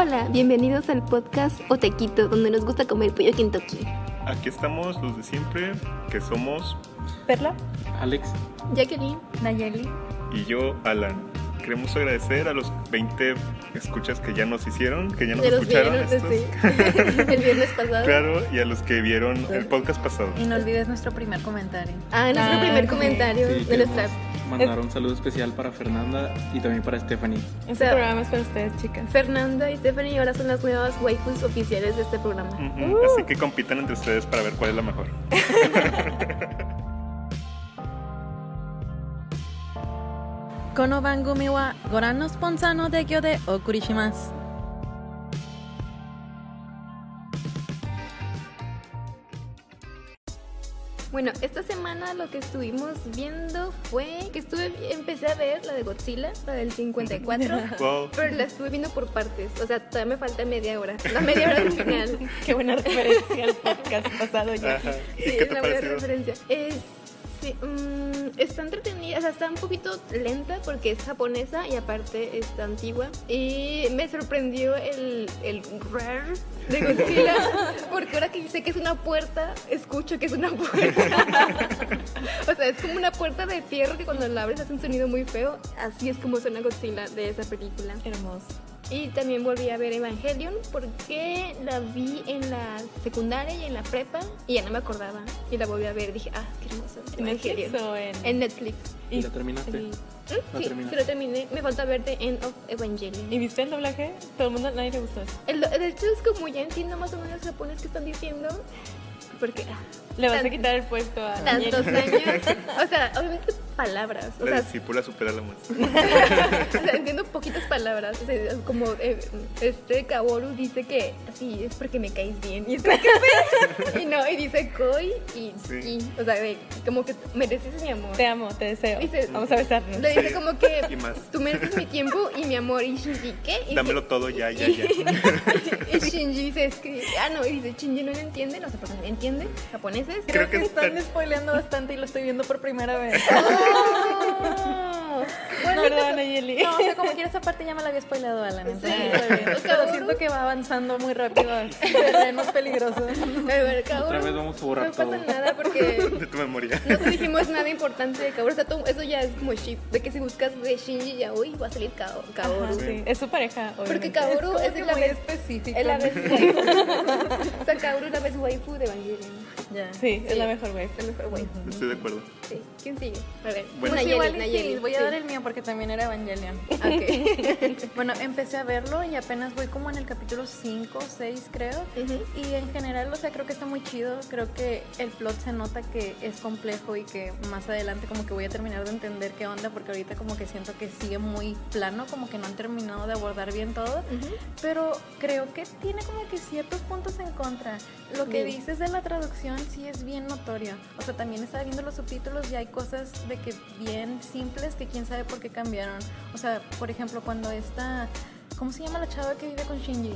Hola, bienvenidos al podcast Otequito, donde nos gusta comer pollo Kentucky. Aquí estamos los de siempre, que somos Perla, Alex, Jacqueline, Nayeli. y yo, Alan. Queremos agradecer a los 20 escuchas que ya nos hicieron, que ya nos de escucharon. vieron estos. desde el viernes pasado. Claro, y a los que vieron el podcast pasado. Y no olvides nuestro primer comentario. Ah, nuestro Ah, primer sí. comentario Sí, de nuestra mandar un saludo especial para Fernanda y también para Stephanie. Este o programa es para ustedes, chicas. Fernanda y Stephanie ahora son las nuevas waifus oficiales de este programa. Uh. Así que compitan entre ustedes para ver cuál es la mejor. Kono Bueno, esta semana lo que estuvimos viendo fue que estuve empecé a ver la de Godzilla, la del 54, Wow. pero la estuve viendo por partes, o sea, todavía me falta media hora, la media hora del final. Qué buena referencia al podcast pasado ya. Ajá. ¿Y Sí, qué es te una buena referencia. Es, sí, mm, está entretenida, o sea, está un poquito lenta porque es japonesa y aparte está antigua. Y me sorprendió el, el rar de Godzilla, porque ahora que sé que es una puerta, escucho que es una puerta. o sea, es como una puerta de fierro que cuando la abres hace un sonido muy feo. Así es como suena Godzilla de esa película. Hermoso. Y también volví a ver Evangelion porque la vi en la secundaria y en la prepa y ya no me acordaba. Y la volví a ver y dije, ah, qué hermoso. ¿En Evangelion. Netflix o en...? En Netflix. ¿Y la terminaste? y- ¿La Sí, terminaste? se lo terminé. Me falta ver The End of Evangelion. ¿Y viste el doblaje? Todo el mundo, nadie le gustó eso. El de hecho, es como ya entiendo más o menos japonés que están diciendo. Porque ah, Le vas a quitar el puesto a tantos años. O sea, obviamente palabras. O La sea, discípula supera la. O sea, entiendo poquitas palabras. O sea, como eh, este Kaworu dice que así es porque me caes bien. Y es que y no, y dice koi y Sí. O sea, de- como que mereces mi amor. Te amo, te deseo. Dice- Vamos a besarnos. Le dice Sí. como que Y más. tú mereces mi tiempo y mi amor. Y Shinji, ¿qué? Y Dámelo todo ya, ya, y- ya. y Shinji dice, es que, ah, no, y dice, Shinji no lo entiende, no sé por qué no entiende, japoneses. Creo que están está- spoileando bastante y lo estoy viendo por primera vez. Oh. Bueno, ¿verdad, Nayeli? No, o sea, como quiera esa parte ya me la había spoilado Alan. Entonces, Sí. está bien. Pero siento que va avanzando muy rápido a terrenos peligrosos. A ver, Kaoru, Otra vez vamos a borrar no pasa todo. nada porque De tu memoria. no te dijimos nada importante de Kaoru. O sea, todo- eso ya es como ship. De que si buscas de Shinji ya hoy va a salir Kao- Kaoru. Ajá, sí. Es su pareja, Porque obviamente. Kaoru como es, que la muy vez específico. Es la vez waifu. o sea, Kaoru es la vez waifu de Evangelion. Ya. Sí, es la mejor, güey. La mejor waifu. Estoy de acuerdo. Sí. ¿Quién sigue? A ver. Bueno. Pues Nayeli, igual sí, voy a Sí. dar el mío porque también era Evangelion. Ok. Bueno, empecé a verlo y apenas voy como en el capítulo 5, 6 creo. Ujú. Y en general, o sea, creo que está muy chido. Creo que el plot se nota que es complejo y que más adelante como que voy a terminar de entender qué onda porque ahorita como que siento que sigue muy plano, como que no han terminado de abordar bien todo. Ujú. Pero creo que tiene como que ciertos puntos en contra. Lo que Bien. dices de la traducción sí es bien notorio. O sea, también estaba viendo los subtítulos y hay cosas de que bien simples que quién sabe por qué cambiaron. O sea, por ejemplo, cuando esta... ¿Cómo se llama la chava que vive con Shinji?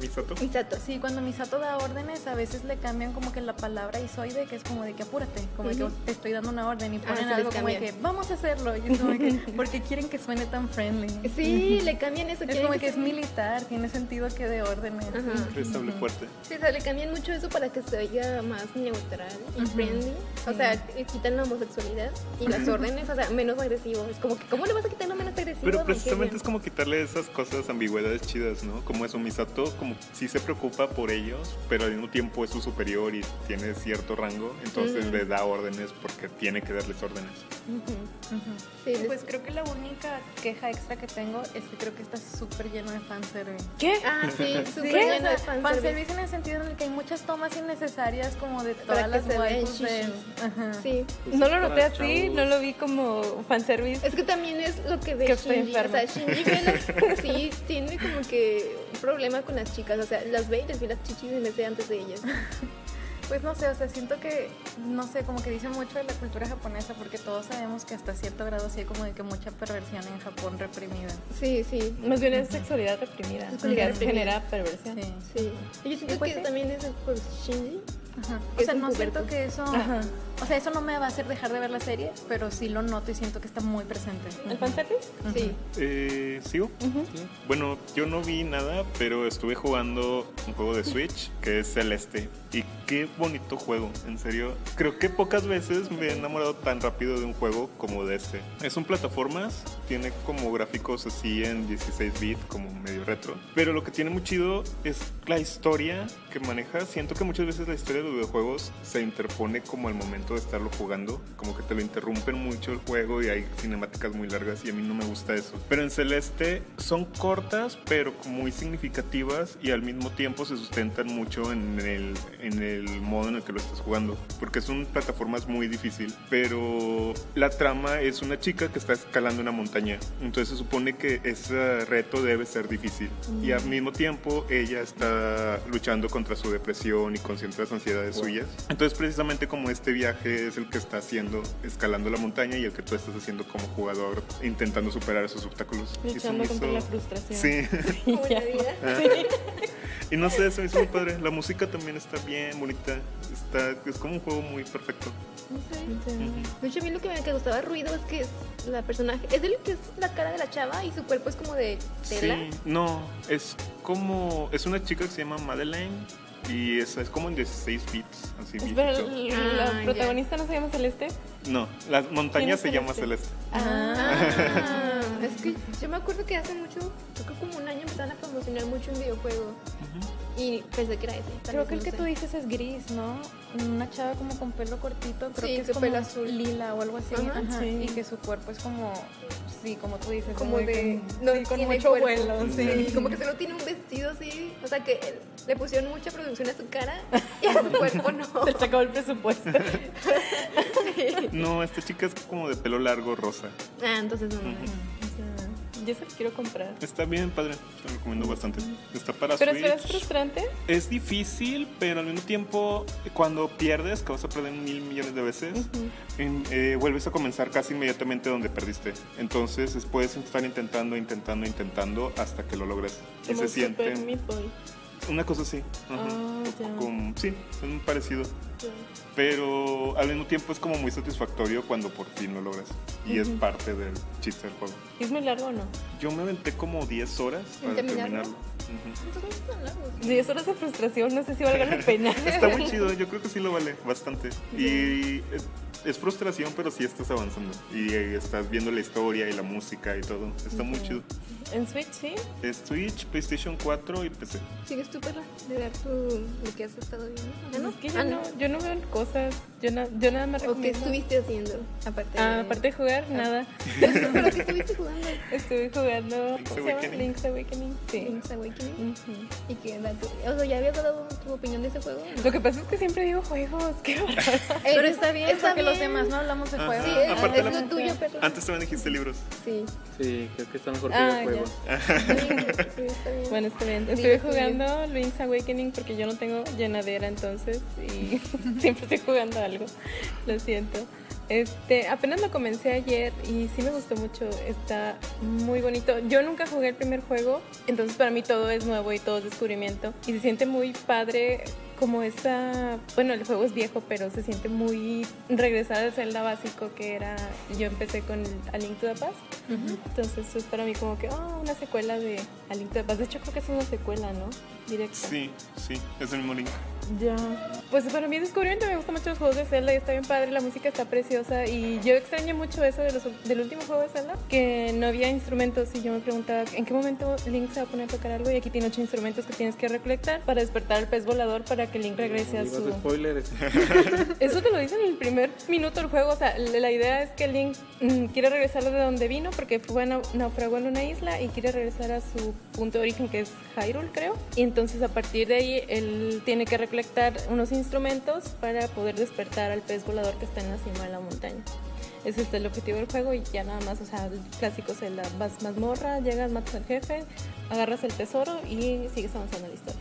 Misato. Misato. Sí, cuando Misato da órdenes, a veces le cambian como que la palabra isoide, que es como de que apúrate, como de Ujú. que te estoy dando una orden y Ah, ponen les algo como de cambian. que vamos a hacerlo. Y es como que, porque quieren que suene tan friendly. Sí, le cambian eso. Es como que es sea- militar, tiene sentido que de órdenes. Ajá. Es sable fuerte. Sí, o sea, le cambian mucho eso para que se oiga más neutral y friendly. O Sí. sea, eh, quitan la homosexualidad y las órdenes, o sea, menos agresivo. Es como que, ¿cómo le vas a quitar lo menos agresivo? Pero precisamente es como quitarle esas cosas, ambigüedades chidas, ¿no? Como eso, Misato, como sí se preocupa por ellos, pero al mismo tiempo es su superior y tiene cierto rango, entonces Ujú. les da órdenes porque tiene que darles órdenes. Ujú. Ujú. Sí, les- Pues creo que la única queja extra que tengo es que creo que está súper lleno de fanservice. ¿Qué? Ah, sí, súper Sí, lleno de fanservice. fanservice en el sentido en el que hay muchas tomas innecesarias como de todas las waifus de... Sí. Pues No lo noté así, chavos. no lo vi como fanservice. Es que también es lo que ve Que estoy Shinji. O enferma. sea, Shinji ve las, sí, tiene como que problema con las chicas. O sea, las ve y les ve las chichis en vez de antes de ellas. Pues no sé, o sea, siento que, no sé, como que dice mucho de la cultura japonesa porque todos sabemos que hasta cierto grado sí hay como de que mucha perversión en Japón reprimida. Sí, sí. Más bien es sexualidad reprimida, Sexualidad que reprimida. genera perversión. Sí. Sí. Y yo siento Y pues que sí. también es por Shinji. Ajá. O sea, no siento puberto. que eso. Ajá. O sea, eso no me va a hacer dejar de ver la serie, pero sí lo noto y siento que está muy presente. ¿El fanservice? Sí. Eh, ¿Sigo? Bueno, yo no vi nada, pero estuve jugando un juego de Switch que es Celeste. Y qué bonito juego, en serio. Creo que pocas veces me he enamorado tan rápido de un juego como de este. Es un plataformas, tiene como gráficos así en 16 bits, como medio retro. Pero lo que tiene muy chido es la historia que maneja. Siento que muchas veces la historia de los videojuegos se interpone como al momento de estarlo jugando. Como que te lo interrumpen mucho el juego y hay cinemáticas muy largas y a mí no me gusta eso. Pero en Celeste son cortas, pero muy significativas y al mismo tiempo se sustentan mucho en el, en el modo en el que lo estás jugando. Porque es una plataforma muy difícil, pero la trama es una chica que está escalando una montaña. Entonces se supone que ese reto debe ser difícil. Y al mismo tiempo ella está luchando contra su depresión y con ciertas ansiedades suyas. Entonces precisamente como este viaje es el que está haciendo escalando la montaña y el que tú estás haciendo como jugador intentando superar esos obstáculos. Luchando contra hizo- la frustración. Sí. La vida. Y no sé, se me hizo muy padre. La música también está bien bonita. Está, es como un juego muy perfecto. De hecho, a mí lo que me que gustaba ruido es que la personaje. Es el que es la cara de la chava y su cuerpo es como de tela. Sí, no, es como. Es una chica que se llama Madeleine. Y es, es como en 16 bits, así. ¿el- Ah, ¿la ya. protagonista no se llama Celeste? No, la montaña es se llama Celeste? Celeste. Ah, es que yo me acuerdo que hace mucho, creo que como un año empezaron a promocionar mucho un videojuego. Y pensé que era ese. Creo que el no que sé. tú dices es gris, ¿no? Una chava como con pelo cortito, creo Sí, que es como pelo azul. lila o algo así. Ajá, Ajá, sí. Y que su cuerpo es como, sí, como tú dices, Como de. con- No, sí, con mucho cuerpo. vuelo, sí. Sí, como que solo tiene un vestido así. O sea, que le pusieron mucha producción a su cara y a su cuerpo no. Se acabó el presupuesto. No, esta chica es como de pelo largo rosa. Ah, entonces no. no, no. Yo se lo quiero comprar. Está bien, padre. Te lo recomiendo bastante. Está para Pero Switch. es frustrante. Es difícil, pero al mismo tiempo, cuando pierdes, que vas a perder mil millones de veces, eh, vuelves a comenzar casi inmediatamente donde perdiste. Entonces, es- puedes estar intentando, intentando, intentando hasta que lo logres. Y se siente una cosa así. Ajá. Ah. Como- sí, es muy parecido. Pero al mismo tiempo es como muy satisfactorio cuando por fin lo logras. Y es parte del chiste del juego. ¿Es muy largo o no? Yo me aventé como 10 horas para terminarlo? Entonces tan largo. 10 horas de frustración, no sé si valga la pena. Está muy chido, yo creo que sí lo vale bastante. Y es, es frustración, pero sí estás avanzando. Y estás viendo la historia y la música y todo. Está muy chido. En Switch, sí. Es Switch, PlayStation 4 y PC. ¿Sigues tú, perra? De dar tu, lo que has estado viendo. ¿Ya no? Es que yo, Ah, no, yo no veo cosas. Yo, na- yo nada más ¿O qué recomiendo. estuviste haciendo? Aparte Ah, de... aparte de jugar, nada. ¿Pero qué estuviste jugando? Estuve jugando. Link's ¿Cómo se llama? Awakening. Link's Awakening. Sí. Link's Awakening. ¿Y qué da tu... O sea, ¿ya habías dado tu opinión de ese juego? Lo que pasa es que siempre digo juegos. Qué. Ey, Pero está bien, está porque los bien. demás no hablamos de juegos. Sí, Ah, es, aparte es la- lo tuyo, perra. Antes también dijiste libros. Sí. Sí, creo que está mejor que Ah, videojuegos. Sí, está bien. Bueno, está bien. Sí, Estuve jugando Link's Awakening porque yo no tengo llenadera entonces y siempre estoy jugando algo. Lo siento. Este, apenas lo comencé ayer y sí me gustó mucho. Está muy bonito. Yo nunca jugué el primer juego, entonces para mí todo es nuevo y todo es descubrimiento. Y se siente muy padre como esa, bueno, el juego es viejo, pero se siente muy regresar al Zelda básico que era, yo empecé con el A Link to the Past. Entonces es para mí como que, oh, una secuela de A Link to the Past. De hecho creo que es una secuela, ¿no? Directa. Sí, sí, es el mismo link. Ya. Pues para mí es descubrimiento, me gustan mucho los juegos de Zelda y está bien padre, la música está preciosa y yo extraño mucho eso de los, del último juego de Zelda, que no había instrumentos y yo me preguntaba en qué momento Link se va a poner a tocar algo y aquí tiene ocho instrumentos que tienes que recolectar para despertar al pez volador para que Link regrese a su... spoilers. Eso te lo dicen en el primer minuto del juego. O sea, la idea es que Link mm, quiere regresar de donde vino porque fue nau- naufragó en una isla y quiere regresar a su punto de origen que es Hyrule, creo. Y entonces a partir de ahí él tiene que recolectar unos instrumentos para poder despertar al pez volador que está en la cima de la montaña. Ese es el objetivo del juego y ya nada más, o sea, el clásico Zelda. Vas mazmorra, llegas, matas al jefe, agarras el tesoro y sigues avanzando en la historia.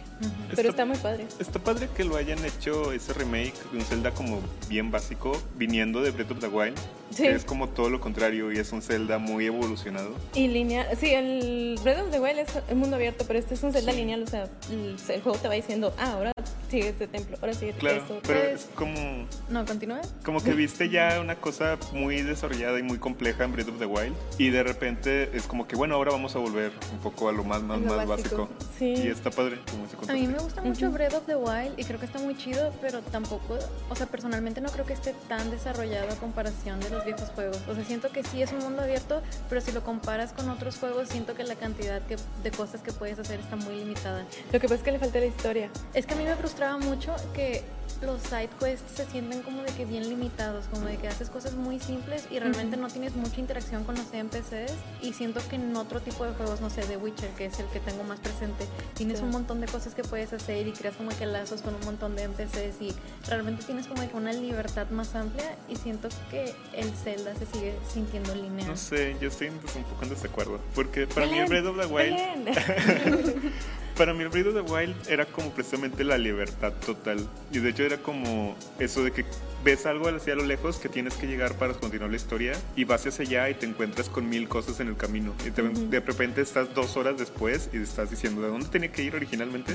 Pero está muy padre. Está padre que lo hayan hecho ese remake de un Zelda como bien básico, viniendo de Breath of the Wild, Sí. que es como todo lo contrario y es un Zelda muy evolucionado. Y lineal, sí, el Breath of the Wild es un mundo abierto, pero este es un Zelda Sí. lineal, o sea, el, el juego te va diciendo, ah, ahora sigue este templo, ahora sigue Claro, eso. pero pues- es como, No, continúe. como que viste ya una cosa muy desarrollada y muy compleja en Breath of the Wild y de repente es como que bueno, ahora vamos a volver un poco a lo más, más, lo más básico. básico. Sí. Y está padre como ese A mí me gusta mucho Ujú. Breath of the Wild y creo que está muy chido, pero tampoco, o sea, personalmente no creo que esté tan desarrollado a comparación de los viejos juegos. O sea, siento que sí es un mundo abierto, pero si lo comparas con otros juegos, siento que la cantidad que- de cosas que puedes hacer está muy limitada. Lo que pasa es que le falta la historia. Es que a mí me frustraba mucho que los side quests se sienten como de que bien limitados, como de que haces cosas muy simples y realmente no tienes mucha interacción con los NPCs y siento que en otro tipo de juegos, no sé, The Witcher, que es el que tengo más presente, tienes Sí. un montón de cosas que puedes hacer y creas como que lazos con un montón de NPCs y realmente tienes como que una libertad más amplia y siento que el Zelda se sigue sintiendo lineal. No sé, yo estoy pues, un poco en desacuerdo. Porque para mí el Breath of the Wild. Para mí el Breath of the Wild era como precisamente la libertad total. Y de hecho era como eso de que ves algo hacia lo lejos que tienes que llegar para continuar la historia y vas hacia allá y te encuentras con mil cosas en el camino. Y te- de repente estás dos horas después y estás diciendo, ¿de dónde tenía que ir originalmente?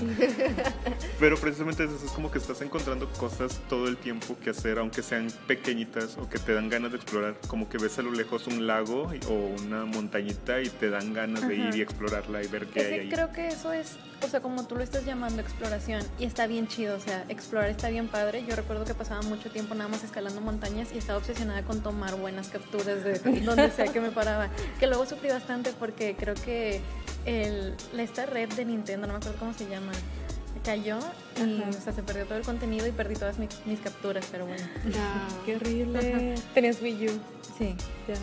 Pero precisamente eso es como que estás encontrando cosas todo el tiempo que hacer, aunque sean pequeñitas o que te dan ganas de explorar. Como que ves a lo lejos un lago o una montañita y te dan ganas de ir y explorarla y ver qué hay ahí. creo que eso es, o sea, como tú lo estás llamando exploración, y está bien chido, o sea, explorar está bien padre. Yo recuerdo que pasaba mucho tiempo nada más escalando montañas y estaba obsesionada con tomar buenas capturas de donde sea que me paraba. Que luego sufrí bastante porque creo que el, esta red de Nintendo, no me acuerdo cómo se llama, cayó y Ajá. o sea, se perdió todo el contenido y perdí todas mis, mis capturas, pero bueno, Ah. Qué horrible. Tenías Wii U. sí, Ya.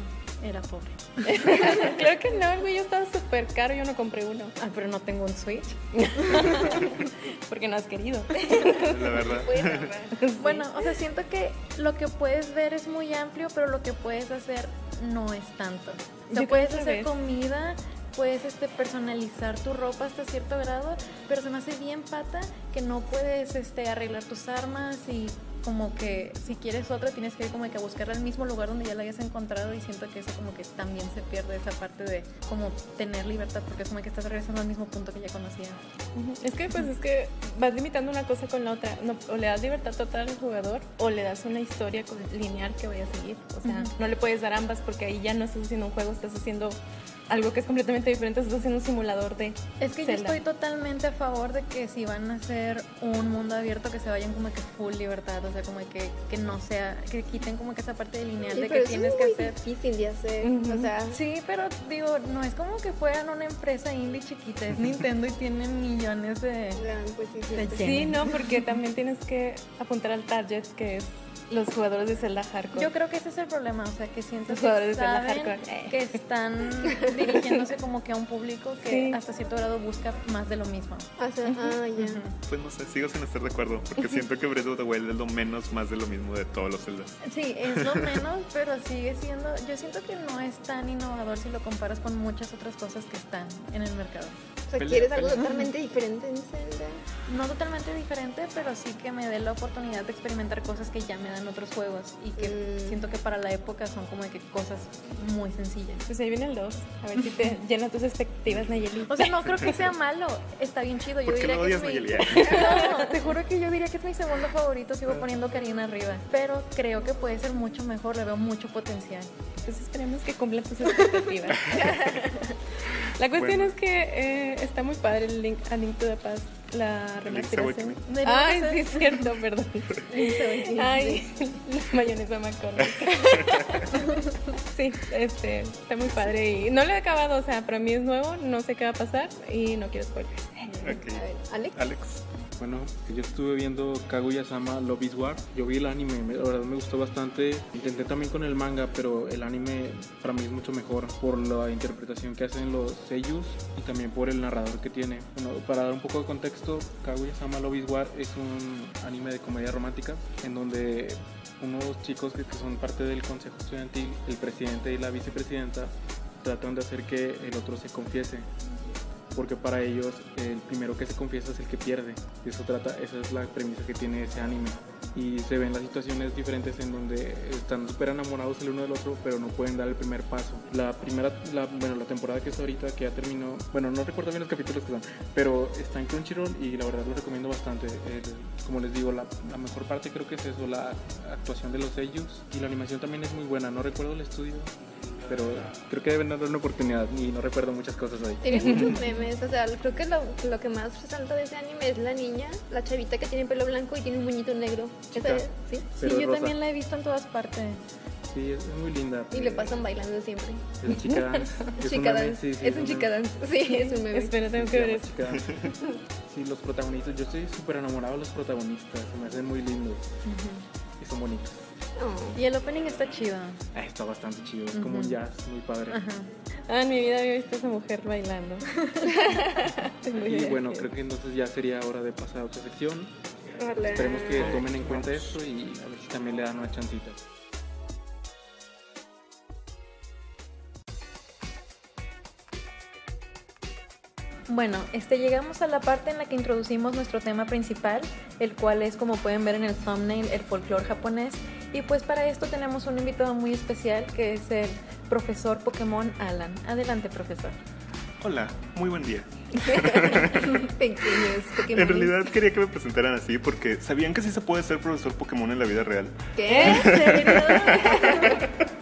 Era pobre. Claro que no, el Wii U estaba súper caro, yo no compré uno. Ah, pero no tengo un Switch. Porque no has querido. La verdad. Bueno, o sea, siento que lo que puedes ver es muy amplio, pero lo que puedes hacer no es tanto. O sea, puedes creo hacer comida, puedes este, personalizar tu ropa hasta cierto grado, pero se me hace bien pata que no puedes este, arreglar tus armas y como que si quieres otra tienes que ir como que a buscarla al mismo lugar donde ya la hayas encontrado y siento que eso como que también se pierde esa parte de como tener libertad porque es como que estás regresando al mismo punto que ya conocías. Es que pues es que vas limitando una cosa con la otra. No, o le das libertad total al jugador o le das una historia lineal que vaya a seguir. O sea, no le puedes dar ambas porque ahí ya no estás haciendo un juego, estás haciendo algo que es completamente diferente, estás haciendo un simulador de Es que Zelda. yo estoy totalmente a favor de que si van a hacer un mundo abierto que se vayan como que full libertad, o sea, como que, que no sea, que quiten como que esa parte de lineal Sí, de que tienes es que hacer. difícil de hacer. O sea, Sí, pero digo, no es como que fueran una empresa indie chiquita, es Nintendo y tienen millones de... pues De. Sí, no, porque también tienes que apuntar al target que es los jugadores de Zelda Hardcore. Yo creo que ese es el problema, o sea, que siento Los que jugadores de la saben que están dirigiéndose como que a un público que Sí. hasta cierto grado busca más de lo mismo. O sea, ah, ya. Pues no sé, sigo sin estar de acuerdo. Porque siento que Breath of the Wild es lo menos más de lo mismo de todos los Zeldas. Sí, es lo menos, pero sigue siendo, yo siento que no es tan innovador si lo comparas con muchas otras cosas que están en el mercado. O sea, ¿quieres algo totalmente diferente en Zelda? No totalmente diferente, pero sí que me dé la oportunidad de experimentar cosas que ya me dan otros juegos y que Mm. siento que para la época son como que cosas muy sencillas. Pues ahí viene el 2. A ver si te llena tus expectativas, Nayeli. O sea, no creo que sea malo, está bien chido. Yo ¿Por qué diría lo que es mi... No, te juro que yo diría que es mi segundo favorito, sigo poniendo Karina arriba, pero creo que puede ser mucho mejor, le veo mucho potencial. Pues esperemos que cumplan tus expectativas. La cuestión Bueno. es que eh, está muy padre el link, a Link to the Past, la remasterización. Ay, ser- sí, es cierto, perdón. Ay, la mayonesa McCormick. Sí, este, está muy padre y no lo he acabado, o sea, para mí es nuevo, no sé qué va a pasar y no quiero spoilers. A Ok. ver, Alex. Alex. Bueno, yo estuve viendo Kaguya-sama Love War. Yo vi el anime, me- la verdad me gustó bastante. Intenté también con el manga, pero el anime para mí es mucho mejor por la interpretación que hacen los seiyus y también por el narrador que tiene. Bueno, para dar un poco de contexto, Kaguya-sama Love War es un anime de comedia romántica en donde unos chicos que son parte del consejo estudiantil, el presidente y la vicepresidenta, tratan de hacer que el otro se confiese porque para ellos el primero que se confiesa es el que pierde. Eso trata, esa es la premisa que tiene ese anime. y se ven las situaciones diferentes en donde están súper enamorados el uno del otro, pero no pueden dar el primer paso. La primera, bueno, la temporada que está ahorita, que ya terminó, bueno, no recuerdo bien los capítulos que son, pero está en Crunchyroll y la verdad lo recomiendo bastante. Como les digo, la, la mejor parte creo que es eso, la actuación de los ellos y la animación también es muy buena. No recuerdo el estudio, pero creo que deben darle una oportunidad y no recuerdo muchas cosas ahí. Tiene muchos memes, o sea, creo que lo, lo que más resalta de ese anime es la niña, la chavita que tiene pelo blanco y tiene un muñito negro. Esa es, ¿sí? Sí, yo rosa. también la he visto en todas partes. Sí, es muy linda. Y le pasan bailando siempre. Es chica dance. Es un chica meme, dance. sí, sí, es un meme. chica dance. Sí, es un meme. Espera, tengo Sí, que ver eso. Chica Dance. Sí, los protagonistas, yo estoy súper enamorado de los protagonistas, se me hacen muy lindos y son bonitos. Oh. Y el opening está chido. Ah, está bastante chido, es como un jazz muy padre. Ajá. Ah, en mi vida había visto a esa mujer bailando. Y bueno, creo que entonces ya sería hora de pasar a otra sección. Esperemos que tomen en cuenta esto y a ver si también le dan una chancita. Bueno, este, llegamos a la parte en la que introducimos nuestro tema principal, el cual es, como pueden ver en el thumbnail, el folclore japonés. Y pues para esto tenemos un invitado muy especial que es el profesor Pokémon Alan. Adelante, profesor. Hola, muy buen día. Pequeños Pokémon. En realidad quería que me presentaran así porque ¿sabían que sí se puede ser profesor Pokémon en la vida real? ¿Qué? ¿En serio?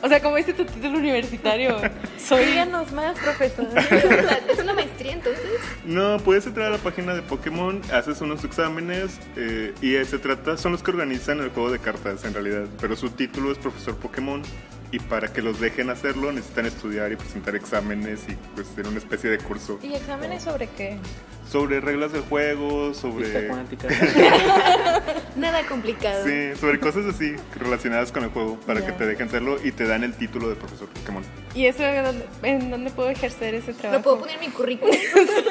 O sea, como dice tu título universitario, soy Díganos más, profesor. ¿Es una maestría entonces? No, puedes entrar a la página de Pokémon, haces unos exámenes eh, y se trata, son los que organizan el juego de cartas en realidad, pero su título es profesor Pokémon y para que los dejen hacerlo necesitan estudiar y presentar exámenes y pues tener una especie de curso ¿Y exámenes sobre qué? sobre reglas del juego, sobre... Nada complicado. Sí, sobre cosas así relacionadas con el juego para que te dejen hacerlo y te dan el título de profesor Pokémon. ¿Y eso en dónde, en dónde puedo ejercer ese trabajo? ¿Lo puedo poner en mi currículum?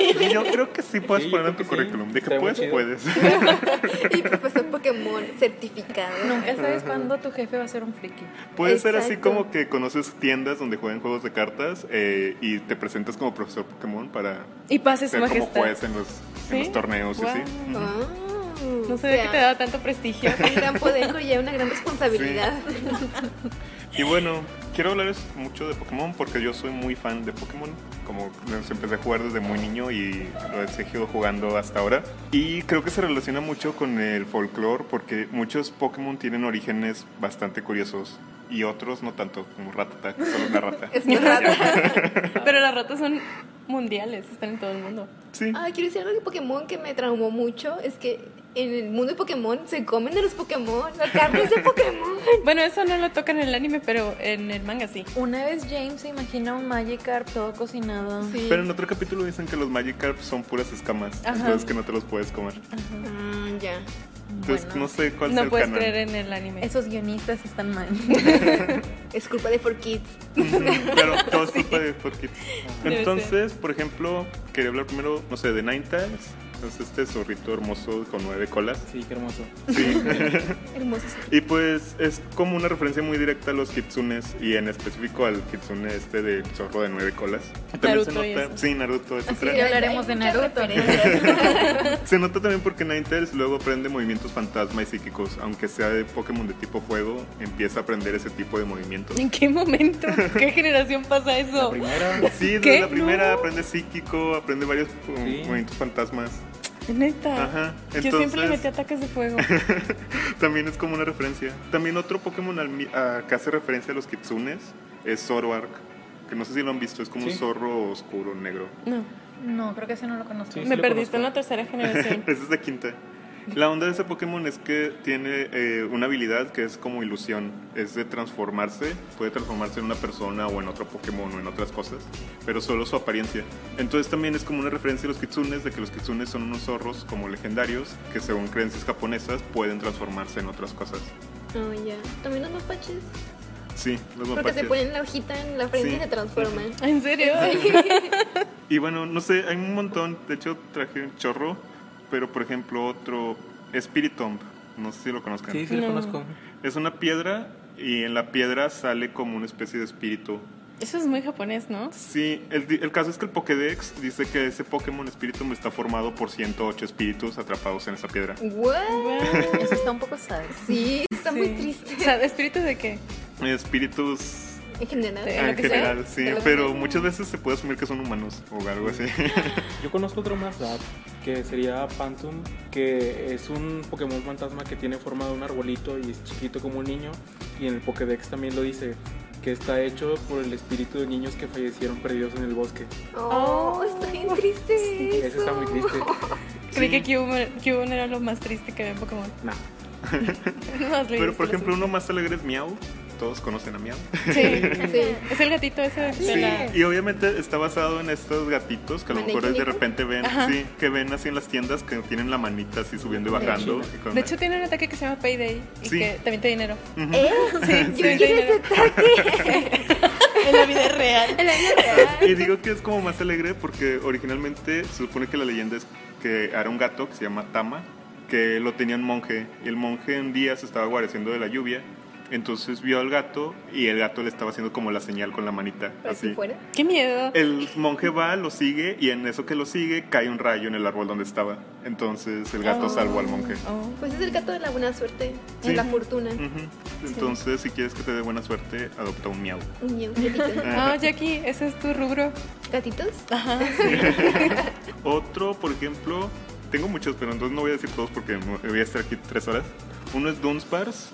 Y yo creo que sí puedes Sí, poner en tu sí. currículum. De que puedes, puedes. y profesor Pokémon certificado. Nunca sabes cuándo tu jefe va a ser un friki. Puede ser así como que conoces tiendas donde juegan juegos de cartas eh, y te presentas como profesor Pokémon para Y pase su ser como majestad. juez en los, en los torneos y así. No o sabía sea, que te daba tanto prestigio. Un gran poder conlleva una gran responsabilidad. Y bueno, quiero hablarles mucho de Pokémon porque yo soy muy fan de Pokémon. Como los empecé a jugar desde muy niño y lo he seguido jugando hasta ahora. Y creo que se relaciona mucho con el folclore porque muchos Pokémon tienen orígenes bastante curiosos y otros no tanto, como Ratata, que solo una rata. Es muy raro. Pero las ratas son mundiales, están en todo el mundo. Sí. Ah, quiero decir algo de Pokémon que me traumó mucho. Es que en el mundo de Pokémon se comen de los Pokémon. La carne es de Pokémon. Bueno, eso no lo tocan en el anime, pero en el manga sí. Una vez James se imagina un Magikarp todo cocinado. Sí. Pero en otro capítulo dicen que los Magikarp son puras escamas, entonces que no te los puedes comer. Ah, ya. Entonces Bueno. no sé cuál es No el puedes canon. creer en el anime. Esos guionistas están mal. Es culpa de 4Kids. Claro, todo es culpa de 4Kids. Debe Entonces, por ejemplo, quería hablar primero, no sé, de Ninetales. Entonces, este zorrito hermoso con nueve colas. Sí, qué hermoso. Sí. Hermosos. y pues es como una referencia muy directa a los kitsunes y en específico al kitsune este del zorro de nueve colas. También Naruto se y nota, eso. sí, Naruto, etcétera. ya hablaremos de Naruto. Se nota también porque Ninetales luego aprende movimientos fantasma y psíquicos. Aunque sea de Pokémon de tipo fuego, empieza a aprender ese tipo de movimientos. ¿En qué momento? ¿Qué generación pasa La eso? primera, Sí, desde ¿Qué? la primera No. aprende psíquico, aprende varios um, Sí. movimientos fantasmas. Neta. Ajá, Yo siempre le metí ataques de fuego. También es como una referencia. También otro Pokémon a- que hace referencia a los kitsunes es Zoroark. Que no sé si lo han visto, es como un zorro oscuro, negro. No, No, creo que ese no lo conozco. Sí, me lo perdiste conozco. en la tercera generación. Esa es la quinta. La onda de ese Pokémon es que tiene eh, una habilidad que es como ilusión. Es de transformarse. Puede transformarse en una persona o en otro Pokémon o en otras cosas. Pero solo su apariencia. Entonces también es como una referencia a los kitsunes. De que los kitsunes son unos zorros como legendarios. Que según creencias japonesas pueden transformarse en otras cosas. Oh, ya. También los mapaches. Sí, los Porque mapaches. se ponen la hojita en la frente Sí. y se transforman. ¿En serio? Y bueno, no sé, hay un montón. De hecho, traje un chorro. Pero por ejemplo, otro Spiritomb. No sé si lo conozcan. Sí, sí, lo No. conozco. Es una piedra y en la piedra sale como una especie de espíritu. Eso es muy japonés, ¿no? Sí, el, el caso es que el Pokédex dice que ese Pokémon Spiritomb está formado por 108 espíritus atrapados en esa piedra. ¿What? Eso está un poco sad. Sí, está muy Sí. triste. O sea, ¿espíritus de qué? Espíritus En general. De- en sea, general, sí, pero muchas veces se puede asumir que son humanos o algo así. Yo conozco otro más que sería Phantom, que es un Pokémon fantasma que tiene forma de un arbolito y es chiquito como un niño. Y en el Pokédex también lo dice, que está hecho por el espíritu de niños que fallecieron perdidos en el bosque. Oh, está bien triste. Eso está muy triste. Creí que Cubone, era lo más triste que había en Pokémon. Nah. No leído Pero por ejemplo, uno más alegre es Miau. Todos conocen a Miau. Sí, Sí. es el gatito ese de Sí. la... Y obviamente está basado en estos gatitos que a lo mejor de repente ven, Ajá. sí, que ven así en las tiendas que tienen la manita así subiendo y bajando. y con- De hecho tiene un ataque que se llama Payday y Sí. que también te da dinero. Ujú. ¿Eh? Sí, ¿Yo sí. quiero ese ataque? en la vida real. En la vida real. Y digo que es como más alegre porque originalmente se supone que la leyenda es que era un gato que se llama Tama, que lo tenía un monje. Y el monje un día se estaba guareciendo de la lluvia. Entonces vio al gato y el gato le estaba haciendo como la señal con la manita. Pero si Así. fuera. Qué miedo. El monje va, lo sigue y en eso que lo sigue cae un rayo en el árbol donde estaba. Entonces el gato Oh, salvó al monje. oh. Pues es el gato de la buena suerte. Sí. De la fortuna. Entonces, si quieres que te dé buena suerte, adopta un miau. Un miau. Oh, Jackie, ese es tu rubro. ¿Gatitos? Ajá. Otro, por ejemplo, tengo muchos, pero entonces no voy a decir todos porque voy a estar aquí tres horas. Uno es Dunsparce,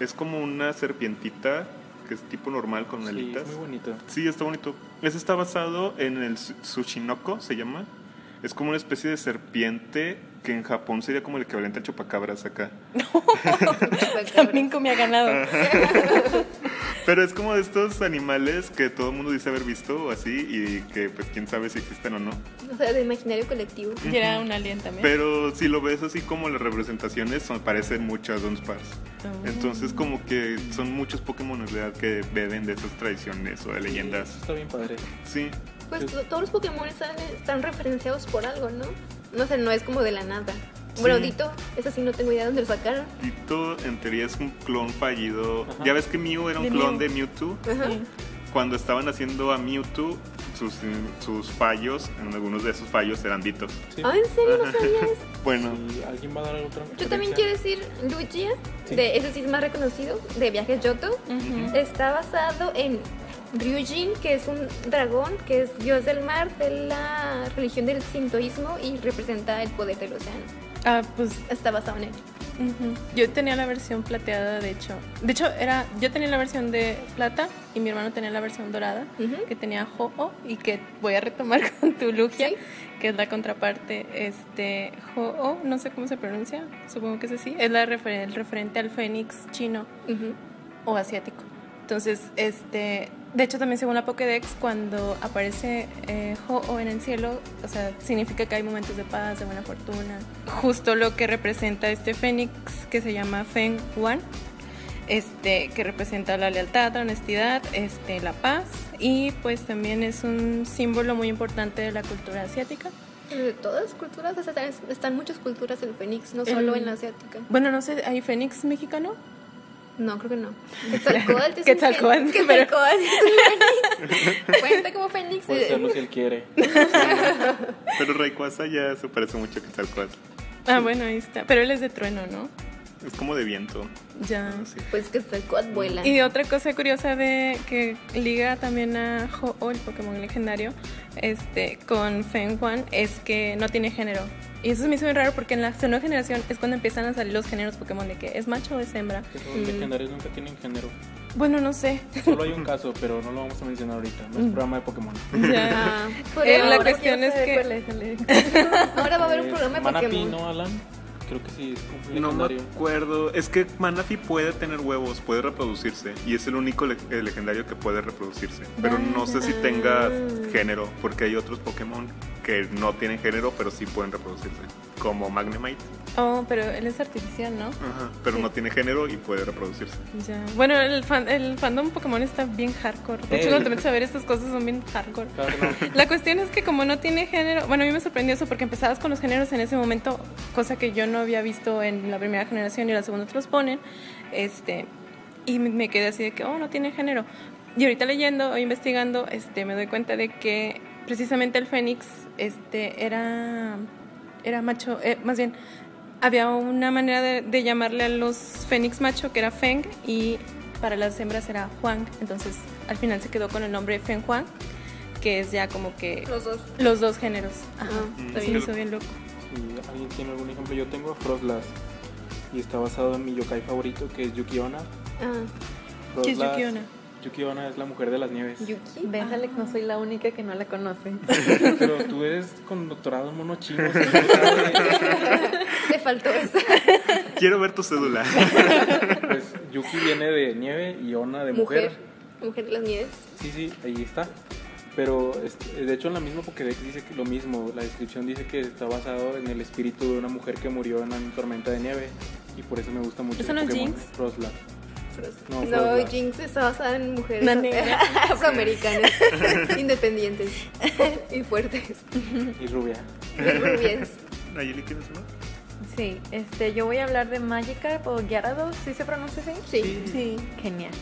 es como una serpientita que es tipo normal con Sí, alitas. es muy bonito. Sí, está bonito. Ese está basado en el Tsu- Tsushinoko, se llama. Es como una especie de serpiente que en Japón sería como el equivalente al chupacabras acá. También comía ganado. Pero es como de estos animales que todo el mundo dice haber visto o así y que pues quién sabe si existen o no. O sea, de imaginario colectivo. Y era un alien también. Pero si lo ves así como las representaciones son, parecen mucho a Dunsparce. Oh. Entonces como que son muchos Pokémon en realidad que beben de esas tradiciones o de leyendas. Eso está bien padre. Sí, Pues to- todos los Pokémon están, están referenciados por algo, ¿no? No sé, no es como de la nada. Bueno, Sí. Dito, eso sí no tengo idea de dónde lo sacaron. Dito en teoría es un clon fallido. Ajá. Ya ves que Mew era un De clon Mew. de Mewtwo. Ajá. Sí. Cuando estaban haciendo a Mewtwo, sus, sus fallos, en algunos de esos fallos eran Dito. Sí. Ah, ¿en serio no sabías? Bueno, ¿Y alguien va a dar otra Yo también quiero decir Lugia, Sí. de ese sí es más reconocido, de Viajes Yoto. Está basado en Ryujin, que es un dragón, que es dios del mar de la religión del sintoísmo y representa el poder del océano. Ah, pues Está basado en él. Ujú. Yo tenía la versión plateada, de hecho. De hecho, era yo tenía la versión de plata y mi hermano tenía la versión dorada, Ujú. que tenía Ho-Oh y que voy a retomar con tu Lugia, Sí. que es la contraparte. Este, Ho-Oh, no sé cómo se pronuncia, supongo que es así. Es la refer- el referente al fénix chino Ujú. o asiático. Entonces, este, de hecho también según la Pokédex, cuando aparece eh, Ho-Oh en el cielo, o sea, significa que hay momentos de paz, de buena fortuna. Justo lo que representa este fénix que se llama Feng Wan, este, que representa la lealtad, la honestidad, este, la paz y pues también es un símbolo muy importante de la cultura asiática. De todas las culturas, o sea, están, muchas culturas en Fénix, no solo en la asiática. Bueno, no sé, ¿hay fénix mexicano? No, creo que no. Quetzalcóatl es un Quetzalcóatl, pero- Quetzalcóatl es un fénix. Cuenta como fénix. Puede serlo si él quiere. pero Rayquaza ya se parece mucho a Quetzalcóatl. Ah, bueno, ahí está. Pero él es de trueno, ¿no? Es como de viento. Ya. Pues Quetzalcóatl vuela. Y otra cosa curiosa de que liga también a Ho-Oh, el Pokémon legendario, este, con Feng Huan, es que no tiene género. Y eso se me hizo muy raro porque en la segunda generación es cuando empiezan a salir los géneros Pokémon de que es macho o es hembra. Que los legendarios nunca tienen género. Bueno, no sé. Solo hay un caso, pero no lo vamos a mencionar ahorita. No es programa de Pokémon. Ya. Ah, Eh, la cuestión es que- cuál es el- Ahora va a haber un programa de Pokémon. ¿no, Alan? Creo que sí, es un No me legendario. acuerdo. Es que Manaphy puede tener huevos, puede reproducirse. Y es el único le- eh, legendario que puede reproducirse. Pero no sé si tenga género, porque hay otros Pokémon que no tienen género, pero sí pueden reproducirse. Como Magnemite. Oh, pero él es artificial, ¿no? Ajá, pero no tiene género y puede reproducirse. Ya. Bueno, el, fan- el fandom Pokémon está bien hardcore. De hecho, Ey. cuando te metes a ver estas cosas son bien hardcore. Claro no. La cuestión es que como no tiene género, bueno, a mí me sorprendió eso porque empezabas con los géneros en ese momento, cosa que yo no había visto en la primera generación y la segunda te los ponen, este, y me- me quedé así de que, oh, no tiene género. y ahorita leyendo o investigando, este, me doy cuenta de que precisamente el fénix este, era, era macho, eh, más bien, había una manera de, de llamarle a los fénix macho que era Feng y para las hembras era Huang. Entonces al final se quedó con el nombre Feng Huang, que es ya como que Los dos. los dos géneros. Ajá, Ah, sí. bien, hizo bien loco. Si alguien tiene algún ejemplo, yo tengo a Frostlass y está basado en mi yokai favorito que es Yuki Onna. Ah, ¿Qué es Frostlass- Yuki Onna es la mujer de las nieves. Yuki. Ves, Alex, no soy la única que no la conoce. Pero tú eres con doctorado en mono chino. Te faltó eso. Quiero ver tu cédula. pues Yuki viene de nieve y Onna de mujer. Mujer. Mujer de las nieves. Sí, sí, ahí está. Pero este, de hecho en la misma Pokédex dice que lo mismo, la descripción dice que está basado en el espíritu de una mujer que murió en una tormenta de nieve y por eso me gusta mucho ¿Eso el no Pokémon Jinx? No. Jinx está basada en mujeres afroamericanas, independientes y fuertes. Y rubia. Y rubias. Nayeli, ¿tienes uno? Sí, este, yo voy a hablar de Magikarp o Gyarados, ¿sí se pronuncia así? Sí. Sí. Genial.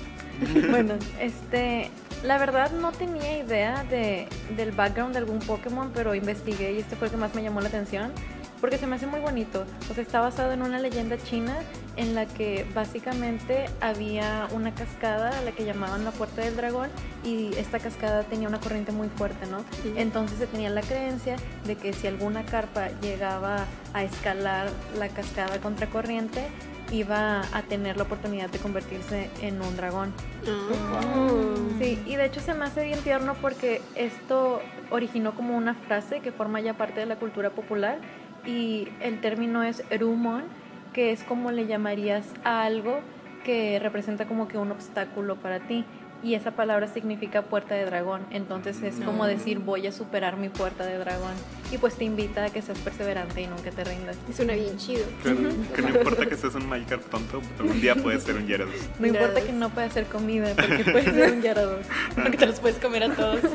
bueno, este, la verdad no tenía idea de, del background de algún Pokémon, pero investigué y este fue el que más me llamó la atención. Porque se me hace muy bonito. O sea, está basado en una leyenda china en la que básicamente había una cascada a la que llamaban la Puerta del Dragón y esta cascada tenía una corriente muy fuerte, ¿no? Sí. Entonces se tenía la creencia de que si alguna carpa llegaba a escalar la cascada contracorriente, iba a tener la oportunidad de convertirse en un dragón. Ah. Sí, y de hecho se me hace bien tierno porque esto originó como una frase que forma ya parte de la cultura popular y el término es rumon, que es como le llamarías a algo que representa como que un obstáculo para ti. Y esa palabra significa puerta de dragón. Entonces es como decir voy a superar mi puerta de dragón. Y pues te invita a que seas perseverante y nunca te rindas. Suena bien chido. Claro, que no importa que seas un Magikarp tonto, algún día puedes ser un Gyarados. No importa Gracias. que no pueda hacer comida porque puedes ser un Gyarados. Porque te los puedes comer a todos.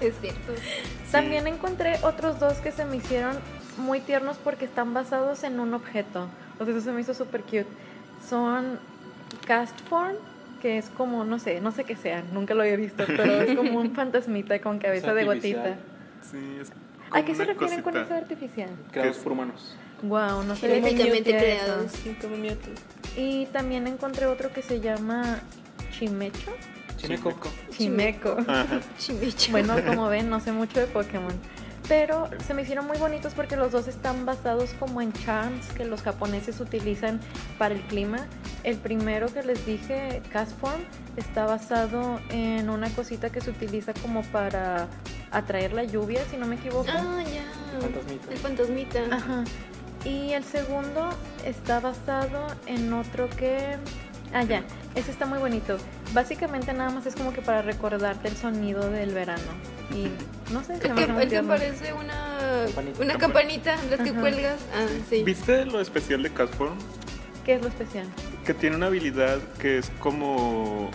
Es cierto. También encontré otros dos que se me hicieron muy tiernos porque están basados en un objeto. O sea, eso se me hizo súper cute. Son Castform, que es como, no sé, no sé qué sea, nunca lo había visto, pero es como un fantasmita con cabeza de gotita. Sí, es ¿A qué se refieren con eso artificial? Creados por humanos. Wow, no que Genéticamente creados. Sí, como Mewtwo. Y también encontré otro que se llama Chimecho. Chimeco. Chimeco. Ajá. Chimicha. Bueno, como ven, no sé mucho de Pokémon. Pero se me hicieron muy bonitos porque los dos están basados como en charms que los japoneses utilizan para el clima. El primero que les dije, Castform, está basado en una cosita que se utiliza como para atraer la lluvia, si no me equivoco. Ah, ya. Fantasmita. El fantasmita. Ajá. Y el segundo está basado en otro que... Ah, ya. Ese está muy bonito. Básicamente nada más es como que para recordarte el sonido del verano. Y no sé, se me que hace muy el que tierno. parece una Campanita. una campanita, las que Ajá. cuelgas. Ah, sí. ¿Viste lo especial de Castform? ¿Qué es lo especial? Que tiene una habilidad que es como...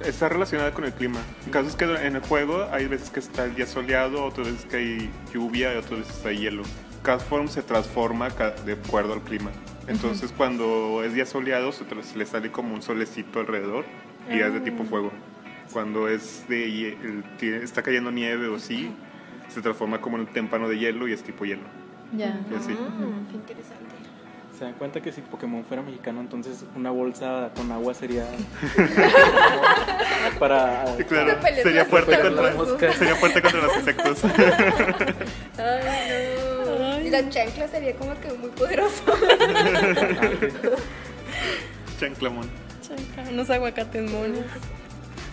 Está relacionada con el clima. En caso es que en el juego hay veces que está el día soleado, otras veces que hay lluvia y otras veces hay hielo. Castform se transforma ca- de acuerdo al clima. Entonces cuando es día soleado se tra- le sale como un solecito alrededor y es de tipo fuego. Cuando es de está cayendo nieve o sí, se transforma como en un témpano de hielo y es tipo hielo. Ya. Y así. Ah, qué interesante. ¿Se dan cuenta que si Pokémon fuera mexicano, entonces una bolsa con agua sería para claro, sería fuerte contra, sería fuerte contra los insectos. Ay, no. Y la chancla sería como que muy poderoso. Chanclamón. Chanca, unos aguacates monos.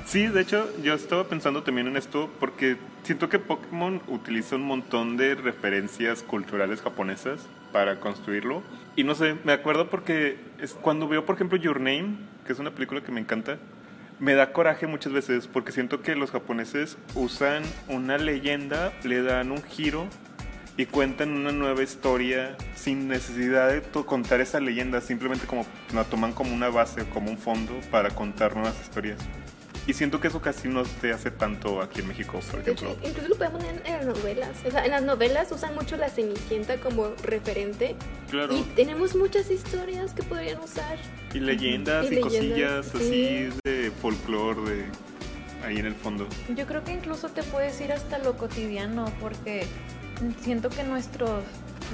Sí, de hecho, yo estaba pensando también en esto porque siento que Pokémon utiliza un montón de referencias culturales japonesas para construirlo. Y no sé, me acuerdo porque es cuando veo, por ejemplo, Your Name, que es una película que me encanta, me da coraje muchas veces porque siento que los japoneses usan una leyenda, le dan un giro y cuentan una nueva historia sin necesidad de to- contar esa leyenda, simplemente como la toman como una base, como un fondo para contar nuevas historias. Y siento que eso casi no se hace tanto aquí en México, por De hecho, ejemplo. incluso lo podemos poner en las novelas. O sea, en las novelas usan mucho la Cenicienta como referente. Claro. Y tenemos muchas historias que podrían usar. Y leyendas Y y, cosillas leyendas, así sí. de folclore de ahí en el fondo. Yo creo que incluso te puedes ir hasta lo cotidiano porque siento que nuestros,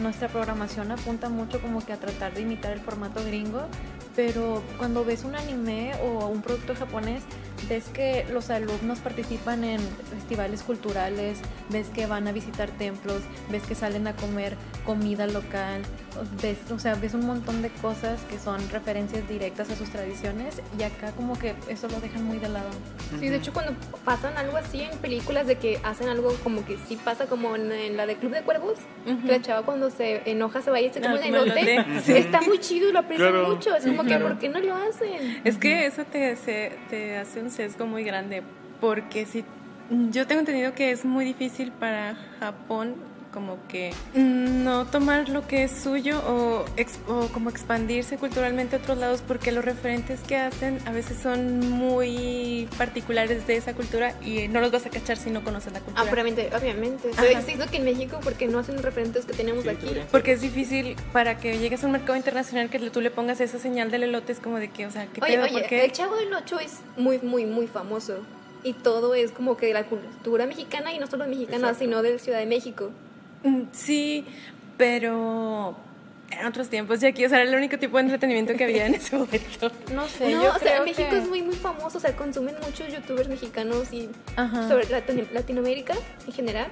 nuestra programación apunta mucho como que a tratar de imitar el formato gringo, pero cuando ves un anime o un producto japonés, ves que los alumnos participan en festivales culturales, ves que van a visitar templos, ves que salen a comer comida local, ves, o sea, ves un montón de cosas que son referencias directas a sus tradiciones y acá como que eso lo dejan muy de lado. Sí, de hecho cuando pasan algo así en películas de que hacen algo como que sí pasa como en, en la de Club de Cuervos, que la chava cuando se enoja se va y se come Ah, un elote, sí, está muy chido y lo aprecio Claro. mucho, es como que claro. ¿por qué no lo hacen? Es que eso te, se- te hace un sesgo muy grande, porque si yo tengo entendido que es muy difícil para Japón como que no tomar lo que es suyo o, o como expandirse culturalmente a otros lados porque los referentes que hacen a veces son muy particulares de esa cultura y no los vas a cachar si no conoces la Ah, cultura. obviamente, obviamente. Ajá. Se dice que en México porque no hacen referentes que tenemos Sí, aquí. Porque es difícil para que llegues a un mercado internacional que tú le pongas esa señal del elote, es como de que, o sea, ¿qué Oye, pedo? ¿Por oye, qué? el Chavo del Ocho es muy, muy, muy famoso. Y todo es como que de la cultura mexicana y no solo mexicana, Exacto. sino de Ciudad de México. Mm, Sí, pero en otros tiempos, ya aquí, o sea, era el único tipo de entretenimiento que había en ese momento. No sé, no, yo o sea, México es muy, muy famoso. O sea, consumen muchos youtubers mexicanos y Ajá. sobre Latino- Latinoamérica en general.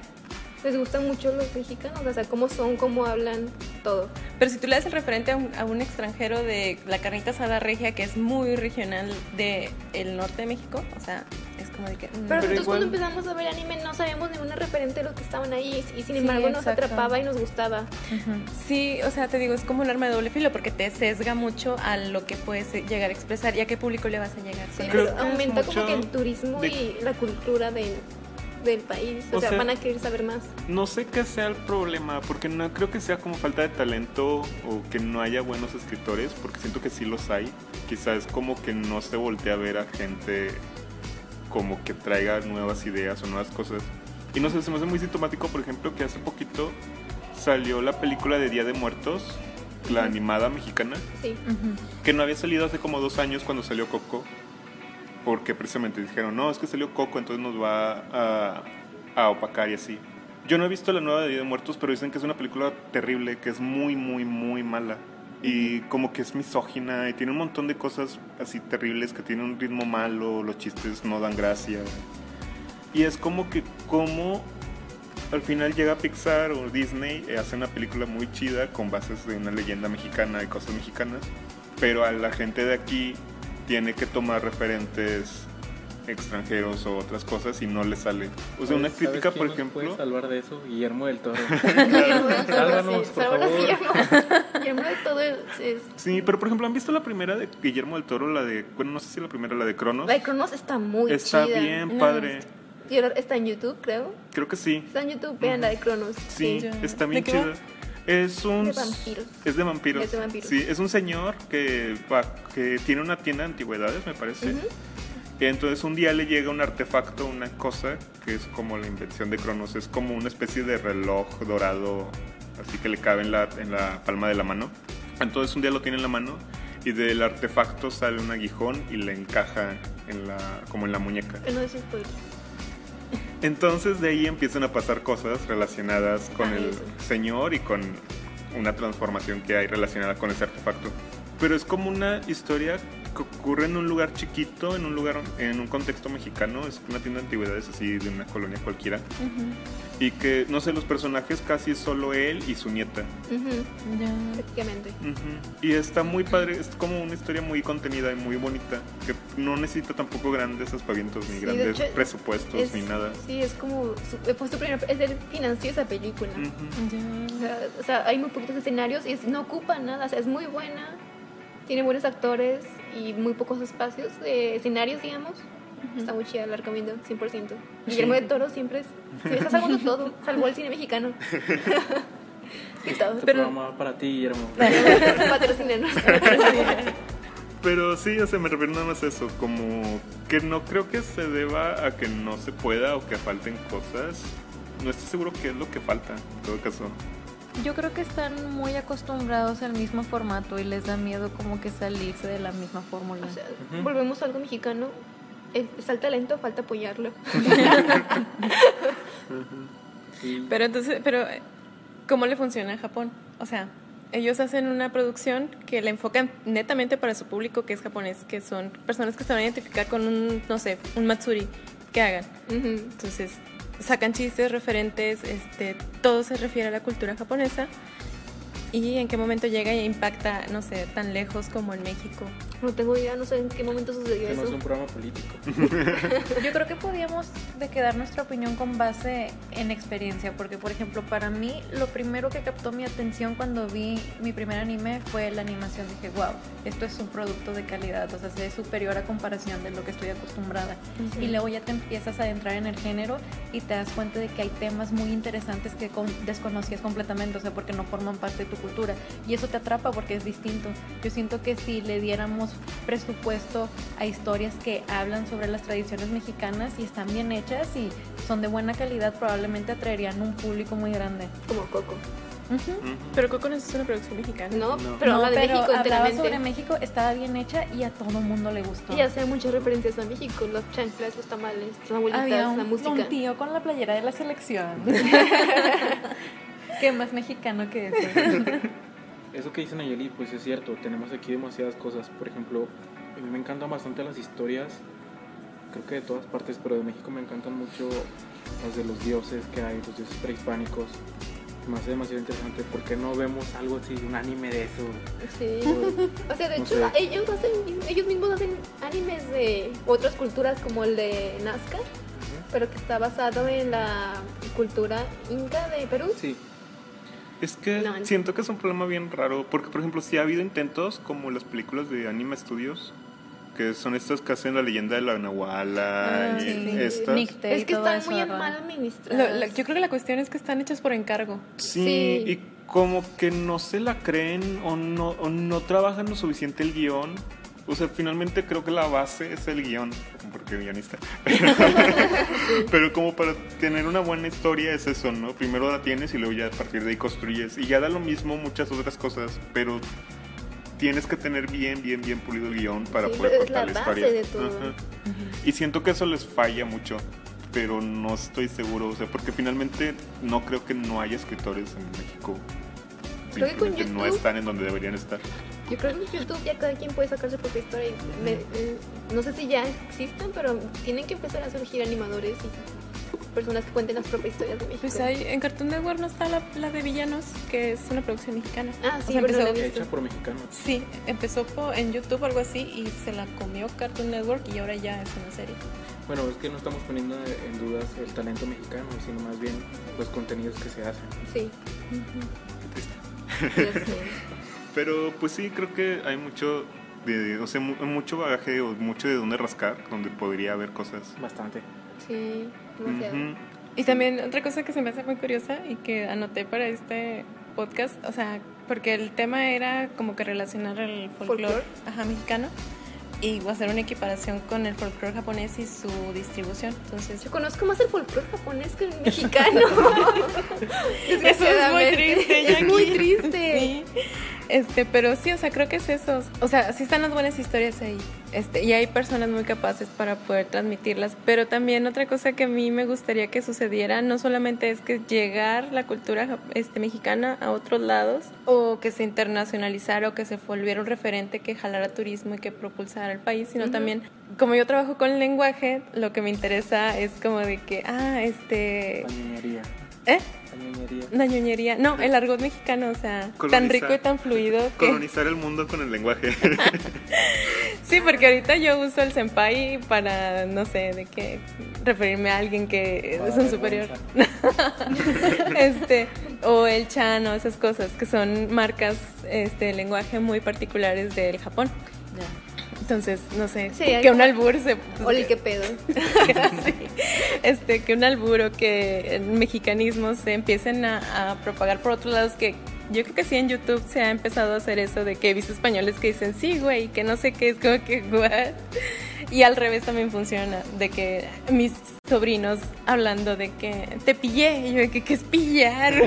Les gustan mucho los mexicanos, o sea, cómo son, cómo hablan, todo. Pero si tú le das el referente a un, a un extranjero de la carnita asada regia, que es muy regional del el norte de México, o sea, es como de que... mm, Pero, Pero nosotros igual- cuando empezamos a ver anime no sabíamos ni una referente de los que estaban ahí y sin Sí, embargo nos exacto. atrapaba y nos gustaba. Sí, o sea, te digo, es como un arma de doble filo porque te sesga mucho a lo que puedes eh, llegar a expresar y a qué público le vas a llegar. Sí, con Creo pero que es aumenta como que el turismo de- y la cultura de- del país. O, O sea, sea- van a querer saber más. No sé qué sea el problema, porque no creo que sea como falta de talento o que no haya buenos escritores, porque siento que sí los hay. Quizás como que no se voltea a ver a gente como que traiga nuevas ideas o nuevas cosas. Y no sé, se me hace muy sintomático, por ejemplo, que hace poquito salió la película de Día de Muertos, la animada mexicana, Sí. Que no había salido hace como dos años cuando salió Coco, porque precisamente dijeron, no, es que salió Coco, entonces nos va a, a opacar y así. Yo no he visto la nueva de Día de Muertos, pero dicen que es una película terrible, que es muy, muy, muy mala. Y como que es misógina y tiene un montón de cosas así terribles, que tiene un ritmo malo, los chistes no dan gracia. Y es como que como al final llega Pixar o Disney, eh, hace una película muy chida con bases de una leyenda mexicana y cosas mexicanas, pero a la gente de aquí tiene que tomar referentes extranjeros o otras cosas y no le sale. O sea, una ¿Sabes crítica, quién por nos ejemplo, puede salvar de eso? Guillermo del Toro. Sálvanos, por favor. Guillermo. Guillermo de todo es, es- Sí, pero por ejemplo, ¿han visto la primera de Guillermo del Toro? La de, bueno, no sé si la primera, la de Cronos. La de Cronos está muy Está chida. bien padre. Ahora está en YouTube, creo. Creo que sí. Está en YouTube, vean la de Cronos. Sí, está ¿De bien chida. Es un... De vampiros. Es de vampiros. Es de vampiros. Sí, es un señor que, va- que tiene una tienda de antigüedades, me parece. Y entonces un día le llega un artefacto, una cosa que es como la invención de Cronos. Es como una especie de reloj dorado, así que le cabe en la, en la palma de la mano. Entonces un día lo tiene en la mano y del artefacto sale un aguijón y le encaja en la, como en la muñeca. No es spoiler. Entonces de ahí empiezan a pasar cosas relacionadas con Ah, el eso. señor y con una transformación que hay relacionada con ese artefacto. Pero es como una historia que ocurre en un lugar chiquito, en un lugar, en un contexto mexicano, es una tienda de antigüedades así de una colonia cualquiera. Y que, no sé, los personajes casi es solo él y su nieta. Ya. Prácticamente. Y está muy padre, es como una historia muy contenida y muy bonita, que no necesita tampoco grandes aspavientos ni Sí, grandes hecho, presupuestos Es- ni nada. Sí, es como. Su, fue su primer, es el financió esa película. Ujú. O sea, o sea, hay muy poquitos escenarios y es- no ocupa nada. O sea, es muy buena. Tiene buenos actores y muy pocos espacios, eh, escenarios, digamos. Está muy chida, la recomiendo, 100%. Guillermo del Toro siempre es, sí, está salvando todo, salvó el cine mexicano. y todo. Este Pero- programa para ti, Guillermo. Pero sí, o sea, me refiero nada más a eso, como que no creo que se deba a que no se pueda o que falten cosas. No estoy seguro qué es lo que falta, en todo caso. Yo creo que están muy acostumbrados al mismo formato y les da miedo como que salirse de la misma fórmula. O sea, volvemos a algo mexicano. Está el talento, falta apoyarlo. Sí. Pero entonces, pero ¿cómo le funciona en Japón? O sea, ellos hacen una producción que la enfocan netamente para su público que es japonés, que son personas que se van a identificar con un, no sé, un matsuri que hagan. Entonces, sacan chistes referentes, este, todo se refiere a la cultura japonesa. ¿Y en qué momento llega e impacta, no sé, tan lejos como en México? No tengo idea, no sé en qué momento sucedió Que no es eso. un programa político. Yo creo que podíamos de quedar nuestra opinión con base en experiencia, porque por ejemplo para mí lo primero que captó mi atención cuando vi mi primer anime fue la animación. Dije, wow, esto es un producto de calidad, o sea, se ve superior a comparación de lo que estoy acostumbrada. Y luego ya te empiezas a adentrar en el género y te das cuenta de que hay temas muy interesantes que con- desconocías completamente, o sea, porque no forman parte de tu cultura. Y eso te atrapa porque es distinto. Yo siento que si le diéramos presupuesto a historias que hablan sobre las tradiciones mexicanas y están bien hechas y son de buena calidad, probablemente atraerían un público muy grande. Como Coco. Ujú. Pero Coco no es una producción mexicana. No, No. pero No, habla de pero México hablaba sobre México, estaba bien hecha y a todo mundo le gustó. Y hace muchas referencias a México, los chanclas, los tamales, las abuelitas, Había un, la música. un tío con la playera de la selección. ¿Qué más mexicano que eso? Eso que dice Nayeli, pues es cierto, tenemos aquí demasiadas cosas. Por ejemplo, a mí me encantan bastante las historias, creo que de todas partes, pero de México me encantan mucho las de los dioses que hay, los dioses prehispánicos. Me hace demasiado interesante. ¿Por qué no vemos algo así, un anime de eso? Sí. O- O sea, de No hecho, sé. ellos, hacen, ellos mismos hacen animes de otras culturas como el de Nazca, pero que está basado en la cultura inca de Perú. Sí, Es que No, siento que es un problema bien raro, porque por ejemplo, sí ha habido intentos como las películas de Anime Studios, que son estas que hacen la leyenda de la Nahuala Ah, y sí. estas. Nicte y Es que están muy ¿verdad? mal administradas. yo creo que la cuestión es que están hechas por encargo. Sí, Sí. y como que no se la creen o no, o no trabajan lo suficiente el guion. O sea, finalmente creo que la base es el guion, porque guionista. Pero como para tener una buena historia es eso, ¿no? Primero la tienes y luego ya a partir de ahí construyes. Y ya da lo mismo muchas otras cosas, pero tienes que tener bien, bien, bien pulido el guion para Sí, poder contar la historia. de todo. Ajá. Y siento que eso les falla mucho, pero no estoy seguro, o sea, porque finalmente no creo que no haya escritores en México. Creo que con no están en donde deberían estar. Yo creo que en YouTube ya cada quien puede sacar su propia historia. y me- eh, no sé si ya existen, pero tienen que empezar a surgir animadores y personas que cuenten las propias historias de México. Pues hay, en Cartoon Network no está la, la de Villanos, que es una producción mexicana. Ah, O sí, sea, no la he empezó- hecha por mexicanos. Sí, empezó en YouTube o algo así y se la comió Cartoon Network y ahora ya es una serie. Bueno, es que no estamos poniendo en dudas el talento mexicano, sino más bien los contenidos que se hacen. Sí, Qué triste. Pero pues sí, creo que hay mucho, de, o sea, mu- mucho bagaje o mucho de dónde rascar, donde podría haber cosas. Bastante. Sí, demasiado. Y también otra cosa que se me hace muy curiosa y que anoté para este podcast, o sea, porque el tema era como que relacionar el folclore Folclore. ajá, mexicano y hacer una equiparación con el folclore japonés y su distribución. Entonces, Yo conozco más el folclore japonés que el mexicano. Eso es muy triste, Es muy Jackie. triste. Sí. Este, pero sí, o sea, creo que es eso. O sea, sí están las buenas historias ahí. Este, y hay personas muy capaces para poder transmitirlas. Pero también otra cosa que a mí me gustaría que sucediera, no solamente es que llegar la cultura este, mexicana a otros lados, o que se internacionalizara, o que se volviera un referente que jalara turismo y que propulsara al país, sino también, como yo trabajo con lenguaje, lo que me interesa es como de que, ah, este... La ñoñería. ¿Eh? La ñoñería. No, el argot mexicano, o sea, tan rico y tan fluido que... Colonizar el mundo con el lenguaje. Sí, porque ahorita yo uso el senpai para, no sé, de qué referirme a alguien que es un superior. este, o el chan o esas cosas, que son marcas este, de lenguaje muy particulares del Japón. Entonces, no sé, Sí, que un albur se... Oli, qué pedo. Sí. este, que un albur o que el mexicanismo se empiecen a, a propagar por otros lados que Yo creo que sí en YouTube se ha empezado a hacer eso de que he visto españoles que dicen sí, güey, que no sé qué, es como que, what? Y al revés también funciona, de que mis sobrinos hablando de que te pillé, y yo de que, ¿qué es pillar? O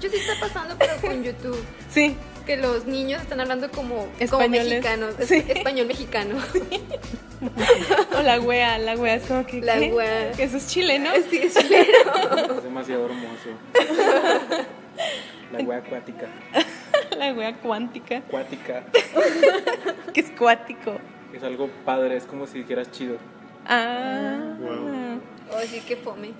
Yo sí está pasando, pero con YouTube. sí, Que los niños están hablando como, como mexicanos. es-. Español mexicano. o la wea, la wea es como que, La ¿qué? wea. Que eso es chileno. Sí, es chileno. Es demasiado hermoso. La wea acuática. La wea cuántica, Acuática. que es cuático. Es algo padre, es como si dijeras chido. Ah, Wow. Oh, sí, qué fome.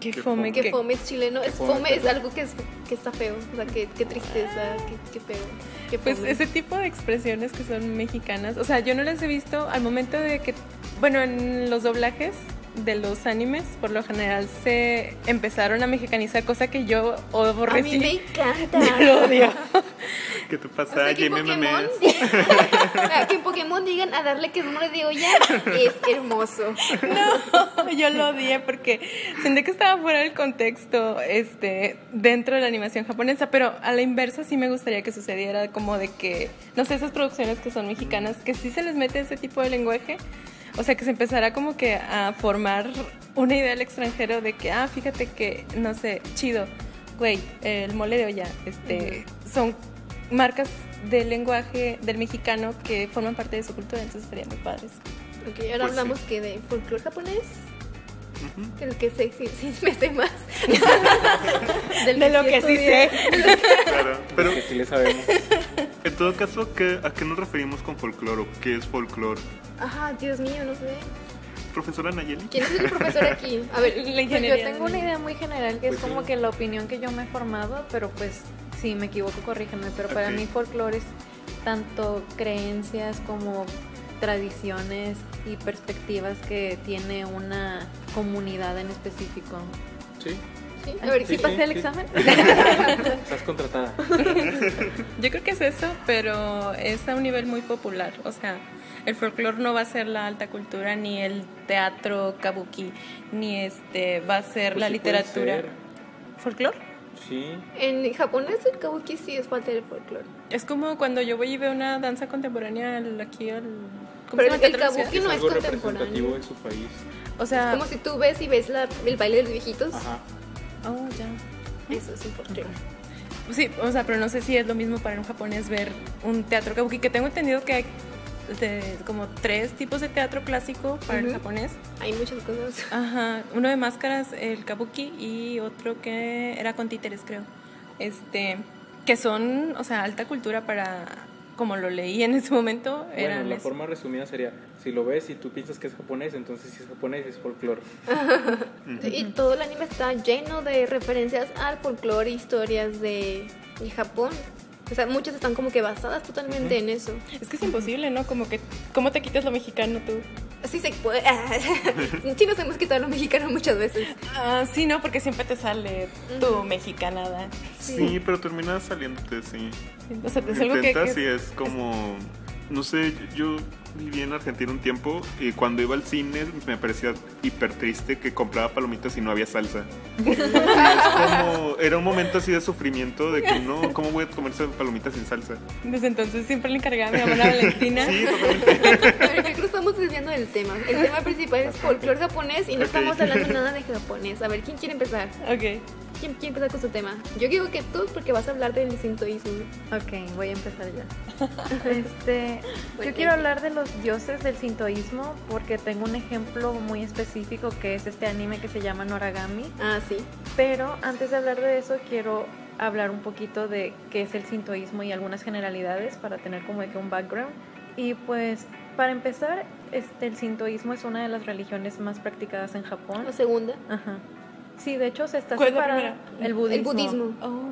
Qué Qué fome, Que que fome es chileno. Es fome, fome, es algo que, es, que está feo. O sea, que, qué tristeza, qué, qué feo. Qué Pues ese tipo de expresiones que son mexicanas, o sea, yo no las he visto al momento de que, bueno, en los doblajes de los animes, por lo general se empezaron a mexicanizar, cosa que yo A aborrecí. mí me encanta. Yo lo odio. ¿Qué te O pasa, sea, que en Jimmy Pokémon, Memes? digan- que en Pokémon digan a darle que es número de olla es hermoso. No, yo lo odié porque sentí que estaba fuera del contexto este, dentro de la animación japonesa, pero a la inversa sí me gustaría que sucediera como de que, no sé, esas producciones que son mexicanas, que sí se les mete ese tipo de lenguaje, o sea, que se empezara como que a formar una idea al extranjero de que, ah, fíjate que, no sé, chido, güey, el mole de olla, este, son marcas del lenguaje del mexicano que forman parte de su cultura, entonces estaría muy padres. Ok, ahora Pues hablamos sí. que de folclore japonés. Ujú. El que sé, sí, sí me sé más. De lo que sí sé. Claro, pero Que sí le sabemos. en todo caso, ¿qué- ¿a qué nos referimos con folclore o qué es folclore? Ajá, Dios mío, no sé. Profesora Nayeli. ¿Quién es el profesor aquí? A ver, La Pues ingeniería. yo tengo una idea muy general que Pues es como sí. que la opinión que yo me he formado, pero pues si me equivoco corríjanme, pero para mí folclore es tanto creencias como tradiciones y perspectivas que tiene una comunidad en específico. Sí, sí, a ver, ¿Sí, sí, pasé el examen? estás contratada. Yo creo que es eso, pero es a un nivel muy popular. O sea, el folclore no va a ser la alta cultura, ni el teatro kabuki, ni este va a ser Pues la literatura. ser. ¿Folclore? Sí, En japonés el kabuki sí es parte del folclore. Es como cuando yo voy y veo una danza contemporánea aquí al. ¿cómo Pero el kabuki no es es algo contemporáneo. su país. O sea, Como si tú ves y ves la, el baile de los viejitos. Ajá. oh, ya. Eso es un folclore. Sí, o sea, pero no sé si es lo mismo para un japonés ver un teatro kabuki, que tengo entendido que hay de- como tres tipos de teatro clásico para el Ujú. japonés. Hay muchas cosas. Ajá, uno de máscaras, el kabuki, y otro que era con títeres, creo. Este, que son, o sea, alta cultura para, como lo leí en ese momento, Bueno, eran la eso. forma resumida sería, si lo ves y tú piensas que es japonés, entonces si es japonés es folclore. Y todo el anime está lleno de referencias al folclore, historias de, de Japón. O sea, muchas están como que basadas totalmente en eso. Es que es imposible, ¿no? Como que, ¿cómo te quitas lo mexicano tú? Así se puede. sí nos hemos quitado lo mexicano muchas veces. Ah, sí, ¿no? Porque siempre te sale tu mexicanada. Sí, pero termina saliéndote, sí. O sea, es algo que... Que- y es como... No sé, yo viví en Argentina un tiempo y cuando iba al cine me parecía hiper triste que compraba palomitas y no había salsa. Y es como... Era un momento así de sufrimiento de que no, ¿cómo voy a comerse palomitas sin salsa? Desde entonces siempre le encargaba a mi hermana Valentina. Sí, totalmente. A ver, creo que nos estamos desviando del tema. El tema principal es folclore japonés y no estamos hablando nada de japonés. A ver, ¿quién quiere empezar? Ok. ¿Quién quiere empezar con su tema? Yo digo que tú, porque vas a hablar del sintoísmo. Ok, voy a empezar ya. Este, yo quiero hablar de los dioses del sintoísmo porque tengo un ejemplo muy específico que es este anime que se llama Noragami. Ah, sí. Pero antes de hablar de eso, quiero hablar un poquito de qué es el sintoísmo y algunas generalidades para tener como de que un background. Y pues, para empezar, este, el sintoísmo es una de las religiones más practicadas en Japón. La segunda. Ajá. Sí, de hecho se está ¿Cuál es la separada- primera? El budismo. El budismo. Oh.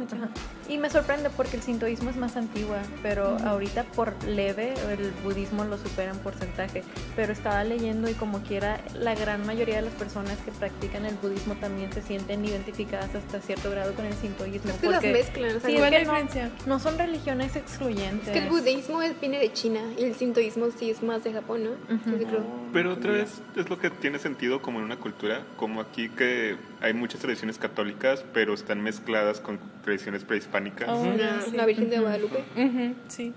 Y me sorprende porque el sintoísmo es más antigua, pero ahorita por leve el budismo lo supera en porcentaje. Pero estaba leyendo y como quiera, la gran mayoría de las personas que practican el budismo también se sienten identificadas hasta cierto grado con el sintoísmo. Es que las porque mezclan. O sea, Sí, no- ¿Cuál es que no- diferencia? no son religiones excluyentes. es que el budismo viene de China y el sintoísmo sí es más de Japón, ¿no? Sí, creo. Pero otra vez es lo que tiene sentido como en una cultura, como aquí que hay muchas tradiciones católicas, pero están mezcladas con tradiciones prehispánica. Oh, La, sí. la Virgen de Guadalupe. Ujú, sí.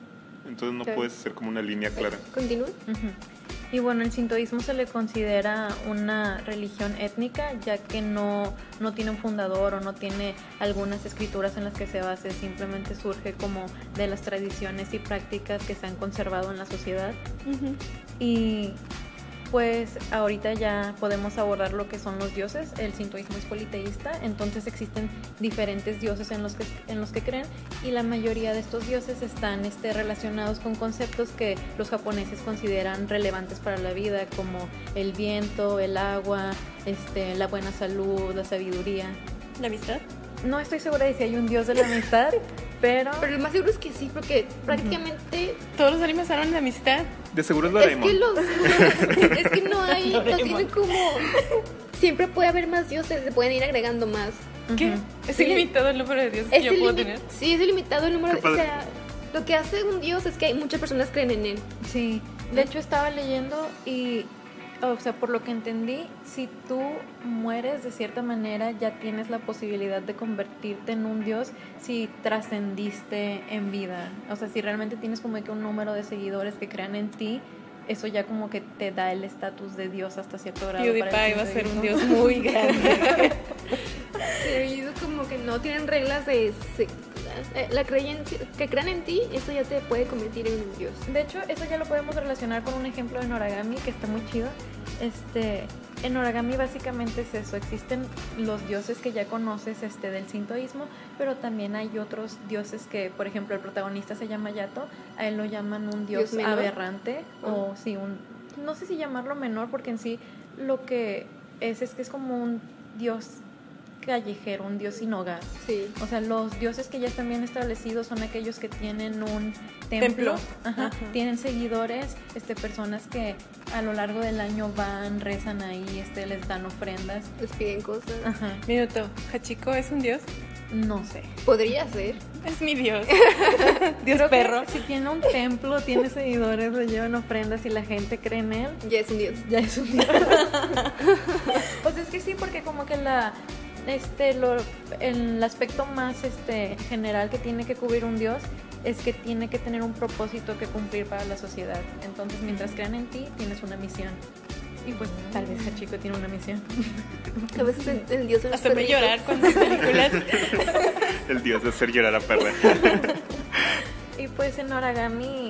Entonces no Claro. puedes hacer como una línea clara. Continúa. Y bueno, el sintoísmo se le considera una religión étnica, ya que no, no tiene un fundador o no tiene algunas escrituras en las que se base, simplemente surge como de las tradiciones y prácticas que se han conservado en la sociedad. Y pues ahorita ya podemos abordar lo que son los dioses. El sintoísmo es politeísta, entonces existen diferentes dioses en los que, en los que creen y la mayoría de estos dioses están este, relacionados con conceptos que los japoneses consideran relevantes para la vida, como el viento, el agua, este, la buena salud, la sabiduría. ¿La amistad? No estoy segura de si hay un dios de la amistad, pero... Pero lo más seguro es que sí, porque prácticamente Todos los animes hablan de amistad. De seguro es es Doraemon. que los es que no hay, no tienen como siempre puede haber más dioses, se pueden ir agregando más. ¿Qué? ¿Es Sí. ilimitado el número de dioses que Es yo puedo tener? Sí, es ilimitado el número, Qué o sea, lo que hace un dios es que hay muchas personas creen en él. Sí, de hecho estaba leyendo y, o sea, por lo que entendí, si tú mueres de cierta manera, ya tienes la posibilidad de convertirte en un dios si trascendiste en vida. O sea, si realmente tienes como que un número de seguidores que crean en ti, eso ya como que te da el estatus de dios hasta cierto grado. PewDiePie va a ser un dios muy grande. Sí, y es como que no tienen reglas de eh, la creencia que crean en ti, eso ya te puede convertir en un dios. De hecho, eso ya lo podemos relacionar con un ejemplo en origami que está muy chido. Este, en origami básicamente es eso, existen los dioses que ya conoces este del sintoísmo, pero también hay otros dioses que, por ejemplo, el protagonista se llama Yato, a él lo llaman un dios, aberrante o sí, un no sé si llamarlo menor porque en sí lo que es es que es como un dios callejero, un dios sin hogar. Sí. O sea, los dioses que ya están bien establecidos son aquellos que tienen un templo, Templo. ajá, Ajá. tienen seguidores, este, personas que a lo largo del año van, rezan ahí, este, les dan ofrendas. Les piden cosas. Ajá, Minuto. ¿Hachiko es un dios? no sé. Podría ser. Es mi dios. dios Creo perro. si tiene un templo, tiene seguidores, le llevan ofrendas y la gente cree en él, Ya es un dios. ya es un dios. o sea, es que sí, porque como que la este lo el aspecto más este general que tiene que cubrir un dios es que tiene que tener un propósito que cumplir para la sociedad. Entonces, mientras crean en ti, tienes una misión. Y pues tal vez Hachiko tiene una misión. A veces el, el dios de los Hasta me perritos. llorar con películas. El dios de hacer llorar a perra. Y pues en Origami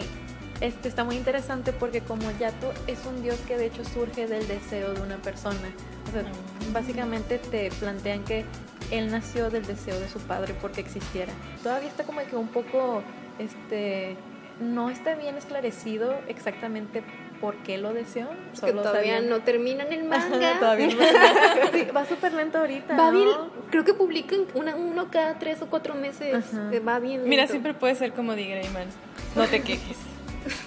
este está muy interesante porque como Yato es un dios que de hecho surge del deseo de una persona. O sea, básicamente te plantean que él nació del deseo de su padre porque existiera. Todavía está como que un poco este no está bien esclarecido exactamente por qué lo deseó. Que Solo todavía sabían- no terminan el manga. todavía no. Sí, va súper lento ahorita. Va ¿no? bien, creo que publican una, uno cada tres o cuatro meses. Ajá. eh, Va bien. Mira, lento. siempre puede ser como Di Greyman. No te quejes.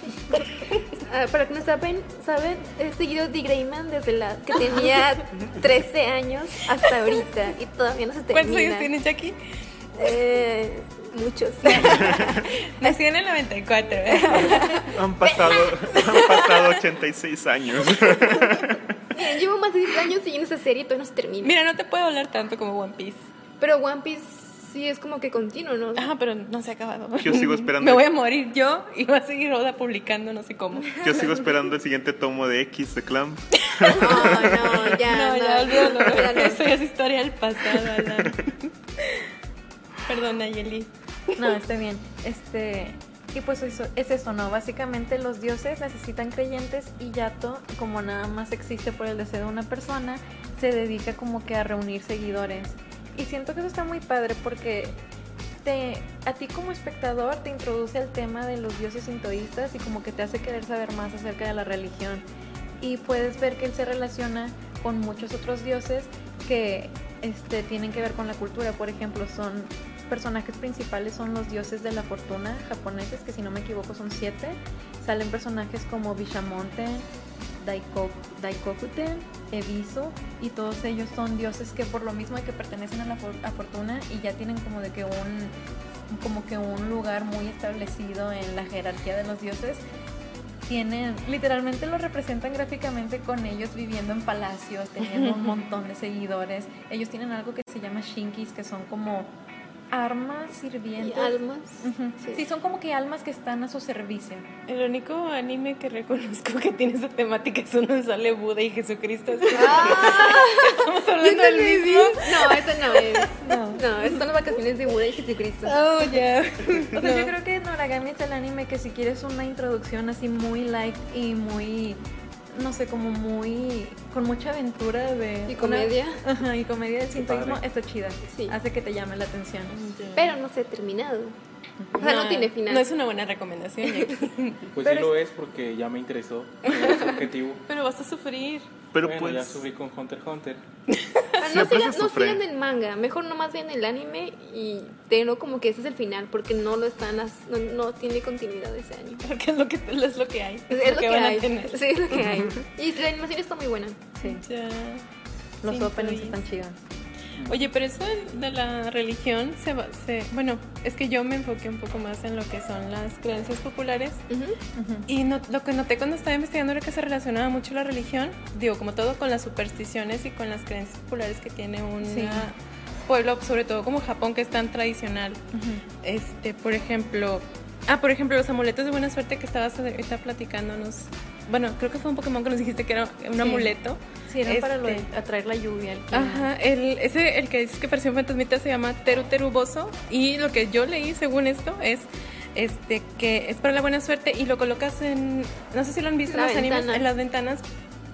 Ah, para que no saben, saben, he seguido The Greyman desde la que tenía 13 años hasta ahorita y todavía no se termina. ¿Cuántos años tienes, Jackie? Eh, muchos. Nací en el 94. ¿eh? Han pasado, han pasado 86 años. Llevo más de 10 años siguiendo esa serie y todavía no se termina. Mira, no te puedo hablar tanto como One Piece. Pero One Piece sí es como que continuo, ¿no? Ajá, pero no se ha acabado. Yo sigo esperando. Me voy a morir yo y va a seguir Oda publicando no sé cómo. Yo sigo esperando el siguiente tomo de X de Clam. No, no, ya. no, No, ya olvídalo. olvídalo. Eso ya es historia del pasado, Alan. Perdón, Nayeli. No, está bien. Este, y pues eso, es eso, ¿no? Básicamente los dioses necesitan creyentes y Yato, como nada más existe por el deseo de una persona, se dedica como que a reunir seguidores. Y siento que eso está muy padre porque te, a ti como espectador te introduce al tema de los dioses sintoístas y como que te hace querer saber más acerca de la religión. Y puedes ver que él se relaciona con muchos otros dioses que este, tienen que ver con la cultura. Por ejemplo, son personajes principales son los dioses de la fortuna japoneses, que si no me equivoco son siete. Salen personajes como Bishamonte, Daikokuten, Ebisu, y todos ellos son dioses que por lo mismo que pertenecen a la for- a fortuna y ya tienen como de que un como que un lugar muy establecido en la jerarquía de los dioses tienen, literalmente lo representan gráficamente con ellos viviendo en palacios, teniendo un montón de seguidores. Ellos tienen algo que se llama shinkis, que son como armas Y sirvientes. almas. Ujú. Sí. Sí, son como que almas que están a su servicio. El único anime que reconozco que tiene esa temática es uno donde sale Buda y Jesucristo. Estamos hablando del mismo. No, ese no es. No. No, esas son las vacaciones de Buda y Jesucristo. Oh, ya. O sea, yo creo que Noragami es el anime que si quieres una introducción así muy light y muy, no sé, como muy, con mucha aventura de... Y comedia. una- ajá, y comedia del sintoísmo, está chida. Sí. Hace que te llame la atención. Pero no se ha terminado. O sea, no, tiene final. No es una buena recomendación, Jackie. Pues Pero sí lo es porque ya me interesó. Es objetivo. Pero vas a sufrir. Pero bueno, pues. ya subí con Hunter x Hunter. No sigan, no sigan el manga, mejor nomás vean el anime y tengo como que ese es el final, porque no lo están, as- no, no tiene continuidad ese anime. Porque es lo que, es lo que hay. Es, es lo que, van hay. a tener. Sí, es lo que hay. Y la animación está muy buena. Sí. Ya. Los openings están chidos. Oye, pero eso de- la religión se, va- se bueno, es que yo me enfoqué un poco más en lo que son las creencias populares y no- lo que noté cuando estaba investigando era que se relacionaba mucho la religión, digo, como todo con las supersticiones y con las creencias populares que tiene un Sí. pueblo, sobre todo como Japón, que es tan tradicional. Este, por ejemplo, ah, por ejemplo, los amuletos de buena suerte que estabas ahorita platicándonos. Bueno, creo que fue un Pokémon que nos dijiste que era un Sí. amuleto. Sí, eran para lo de Este. atraer la lluvia. el. Ajá, el, ese, el que dices que pareció un fantasmita se llama Teru Teru Boso y lo que yo leí según esto es este que es para la buena suerte y lo colocas en, no sé si lo han visto en los animes, ventana. en las ventanas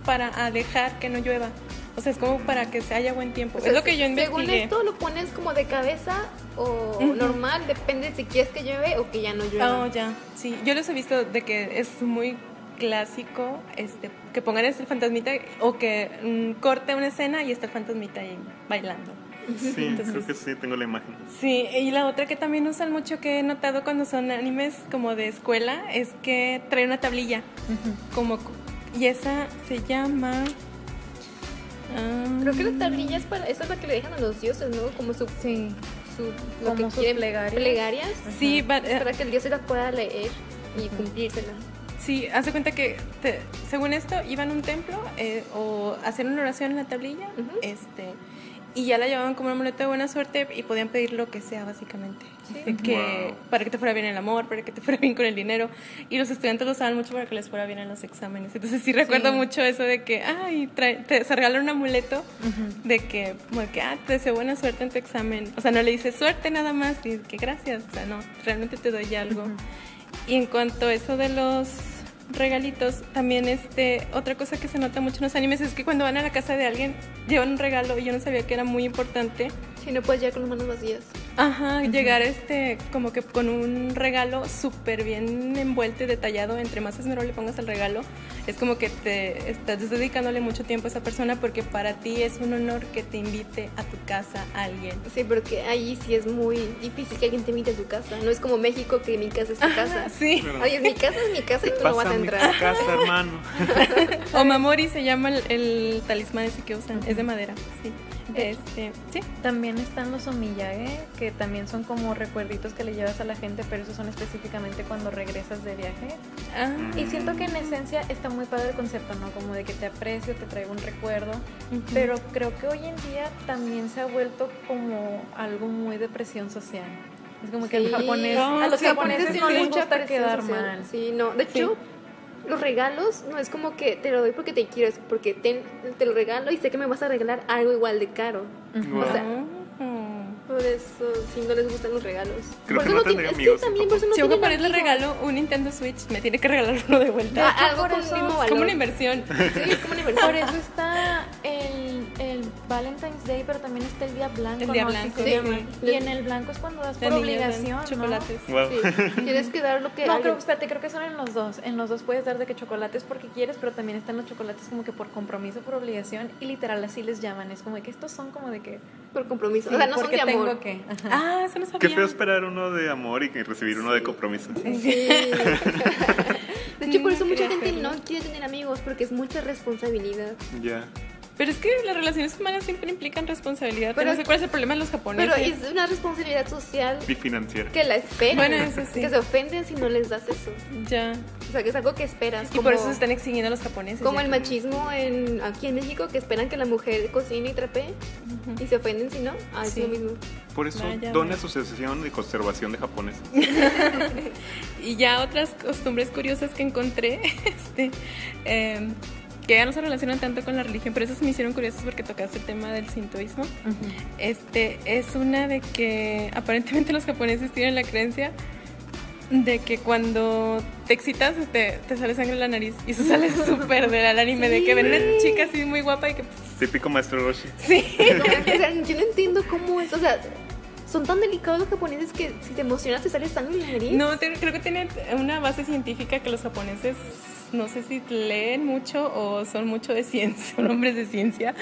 para dejar que no llueva. O sea, es como para que se haya buen tiempo. O sea, es lo que yo Según investigué. esto lo pones como de cabeza o normal, depende si quieres que llueve o que ya no llueva. Oh, ya. Sí, yo los he visto de que es muy clásico este que pongan ese fantasmita o que mm, corte una escena y está el fantasmita ahí bailando. Sí, Entonces- creo que sí, tengo la imagen. Sí, y la otra que también usan mucho que he notado cuando son animes como de escuela es que trae una tablilla como y esa se llama Creo que la tablilla es para, esa es la que le dejan a los dioses, ¿no? Como su, Sí. su lo Como que quieren plegarias. plegarias, sí, para que el dios se la pueda leer y cumplírsela. Sí, hace cuenta que te- según esto iban a un templo eh, o hacían una oración en la tablilla, este y ya la llevaban como un amuleto de buena suerte y podían pedir lo que sea básicamente. De que Wow. para que te fuera bien el amor, para que te fuera bien con el dinero y los estudiantes lo usaban mucho para que les fuera bien en los exámenes. Entonces sí recuerdo Sí. mucho eso de que ay, trae- te, se regala un amuleto de que como que ah, te deseo buena suerte en tu examen. O sea, no le dices suerte nada más y que gracias, o sea, no, realmente te doy algo. Y en cuanto a eso de los regalitos, también este otra cosa que se nota mucho en los animes es que cuando van a la casa de alguien llevan un regalo y yo no sabía que era muy importante. Si no puedes llegar con las manos vacías. Ajá, llegar este como que con un regalo súper bien envuelto y detallado, entre más esmero le pongas al regalo, es como que te estás dedicándole mucho tiempo a esa persona porque para ti es un honor que te invite a tu casa alguien. Sí, porque ahí sí es muy difícil que alguien te invite a tu casa. No es como México que mi casa es tu casa. Sí. Oye, mi casa es mi casa y tú no vas a entrar. tu casa, hermano. O Mamori se llama el, el talismán ese que usan, es de madera, sí. Este, sí. También están los omiyage, que también son como recuerditos que le llevas a la gente, pero esos son específicamente cuando regresas de viaje. Ah, Y siento que en esencia está muy padre el concepto, ¿no? Como de que te aprecio, te traigo un recuerdo. ujú. Pero creo que hoy en día también se ha vuelto como algo muy de presión social. Es como que el japonés, No, a los sí, japoneses no les gusta quedar social. mal. Sí, no. De Sí. Los regalos no es como que te lo doy porque te quiero, es porque te, te lo regalo y sé que me vas a regalar algo igual de caro. O sea. Por eso, si no les gustan los regalos. Creo por que no tiene- tendría es que amigos también en por eso no si amigos. regalo un Nintendo Switch, me tiene que regalar uno de vuelta. Ah, algo por con eso- el mismo es valor. como una inversión. Sí, es como una inversión. Por eso está el, el Valentine's Day, pero también está el día blanco. El día ¿no? blanco, Sí. sí. Y en el blanco es cuando das por obligación. ¿no? chocolates. Wow. Sí, tienes que dar lo que No, alguien- espérate, creo que son en los dos. En los dos puedes dar de que chocolates porque quieres, pero también están los chocolates como que por compromiso, por obligación. Y literal así les llaman. Es como de que estos son como de que. por compromiso. sí, o sea, no son de amor. Que. Ajá. Ah, eso no sabía. Qué feo esperar uno de amor y que recibir uno de compromiso. Sí. De hecho, por eso No mucha gente hacerlo. no quiere tener amigos porque es mucha responsabilidad. Ya. Pero es que las relaciones humanas siempre implican responsabilidad. Pero- no sé cuál es el problema de los japoneses. Pero es una responsabilidad social Y financiera. que la esperan. Bueno, eso sí. Que se ofenden si no les das eso. Ya. O sea, que es algo que esperas. Y como- por eso se están exigiendo a los japoneses. Como ya el machismo en, aquí en México, que esperan que la mujer cocine y trapee y se ofenden si no. Ah, es lo mismo. Por eso, Vaya, Don vaya. Asociación de Conservación de Japoneses. Y ya otras costumbres curiosas que encontré, este, em, que ya no se relacionan tanto con la religión, pero esas me hicieron curiosas porque tocaste el tema del sintoísmo. Este, es una de que aparentemente los japoneses tienen la creencia de que cuando te excitas te, te sale sangre en la nariz y eso sale súper del anime, de que ven una chica así muy guapa y que Típico maestro Roshi. sí, No, o sea, yo no entiendo cómo es. O sea, son tan delicados los japoneses que si te emocionas te sale sangre en la nariz. No, te- creo que tiene una base científica que los japoneses, no sé si leen mucho o son mucho de ciencia, son hombres de ciencia.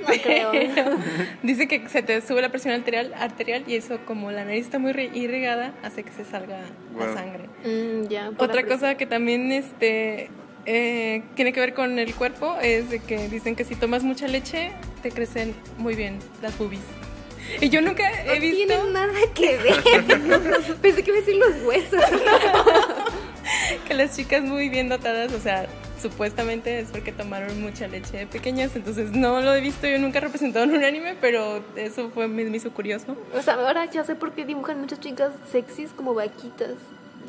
No creo. Dice que se te sube la presión arterial, arterial y eso, como la nariz está muy irrigada, hace que se salga la sangre. Mm, Otra la cosa que también este, eh, tiene que ver con el cuerpo es de que dicen que si tomas mucha leche, te crecen muy bien las boobies. Y yo nunca No he visto... tiene nada que ver. chicas muy bien dotadas, o sea, supuestamente es porque tomaron mucha leche de pequeñas, entonces no lo he visto yo nunca representado en un anime, pero eso fue me, me hizo curioso. O sea, ahora ya sé por qué dibujan muchas chicas sexys como vaquitas.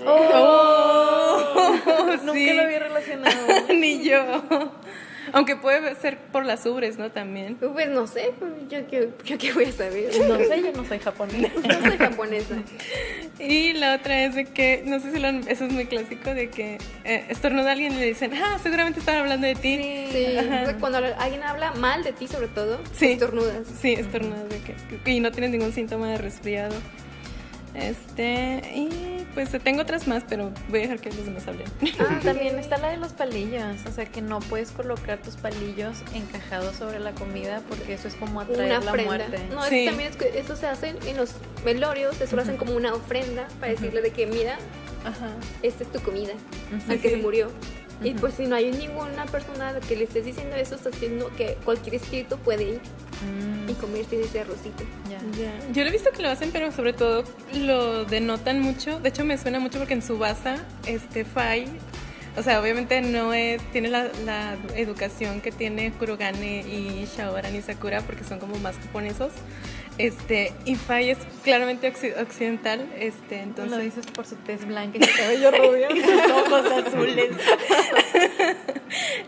Oh, Nunca sí. lo había relacionado. Ni yo. Aunque puede ser por las ubres, ¿no? También. Pues no sé, pues, yo qué, yo qué voy a saber. No sé, yo no soy japonés. No soy japonesa. Y la otra es de que, no sé si lo han- eso es muy clásico, de que eh, estornuda a alguien y le dicen, ah, seguramente están hablando de ti. Sí, Ajá. sea, cuando alguien habla mal de ti, sobre todo, Sí. estornudas. Sí, estornudas de que y no tienes ningún síntoma de resfriado. Este, y pues tengo otras más, pero voy a dejar que los demás hablen. Ah, también está la de los palillos, o sea que no puedes colocar tus palillos encajados sobre la comida porque eso es como atraer Una la muerte. No, Sí. es que también es que eso se hace en los velorios, eso lo hacen como una ofrenda para decirle de que, mira, Ajá. esta es tu comida, al que Sí. se murió. Y pues si no hay ninguna persona que le estés diciendo eso, estás diciendo que cualquier espíritu puede ir Mm, y comerse ese arrocito. ya. Ya. Yo lo he visto que lo hacen, pero sobre todo lo denotan mucho. De hecho, me suena mucho porque en su base, este Fai, o sea, obviamente no es, tiene la, la educación que tiene Kurogane y Shaoran y Sakura porque son como más japonesos. Este, y Fai es claramente occi- occidental, este, Lo entonces dices por su tez blanca y su cabello rubio. y sus ojos azules.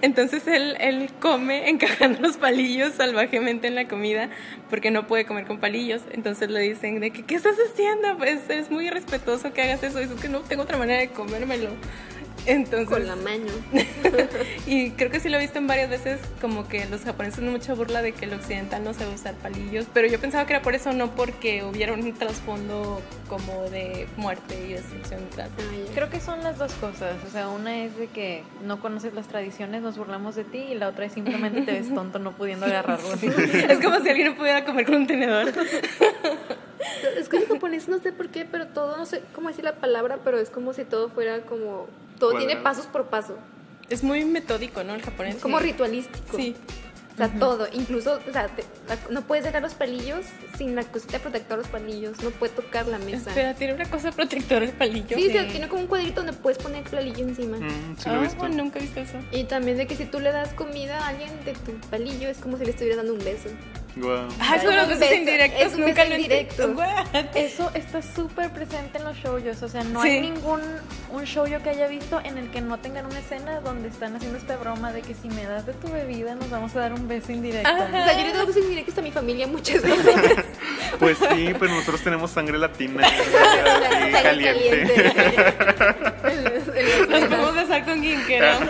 Entonces él, él come encajando los palillos salvajemente en la comida porque no puede comer con palillos. Entonces le dicen de que, ¿qué estás haciendo? Pues es muy irrespetuoso que hagas eso. Dices que no tengo otra manera de comérmelo. Entonces, Con la mano. y creo que sí lo he visto en varias veces, como que los japoneses hacen mucha burla de que el occidental no sabe usar palillos, pero yo pensaba que era por eso, no porque hubiera un trasfondo como de muerte y destrucción. Ah. Creo que son las dos cosas, o sea, una es de que no conoces las tradiciones, nos burlamos de ti y la otra es simplemente te ves tonto no pudiendo agarrarlo. es como si alguien no pudiera comer con un tenedor. Es que en japonés no sé por qué, pero todo, no sé cómo decir la palabra, pero es como si todo fuera como... Todo tiene pasos por paso. Es muy metódico, ¿no? El japonés. Es como ritualístico. Sí. O sea, todo. Incluso, o sea, te- la- no puedes dejar los palillos sin la cosita protectora de los palillos. No puede tocar la mesa. Espera, tiene una cosa protectora el palillo. Sí, o sea, tiene como un cuadrito donde puedes poner el palillo encima. Mm, sí lo he Ah, visto. nunca he visto eso. Y también de que si tú le das comida a alguien de tu palillo, es como si le estuvieras dando un beso. Guau. Ah, es Es como los un besos beso, indirectos. es un nunca beso lo indirecto. entiendo. What? Eso está súper presente en los shoujos, o sea, no Sí. hay ningún un shoujo que haya visto en el que no tengan una escena donde están haciendo esta broma de que si me das de tu bebida nos vamos a dar un beso indirecto. O sea, yo le doy besos indirectos a mi familia muchas veces. Pues sí, pero nosotros tenemos sangre latina. caliente. El- Nos el- podemos besar con quien queramos.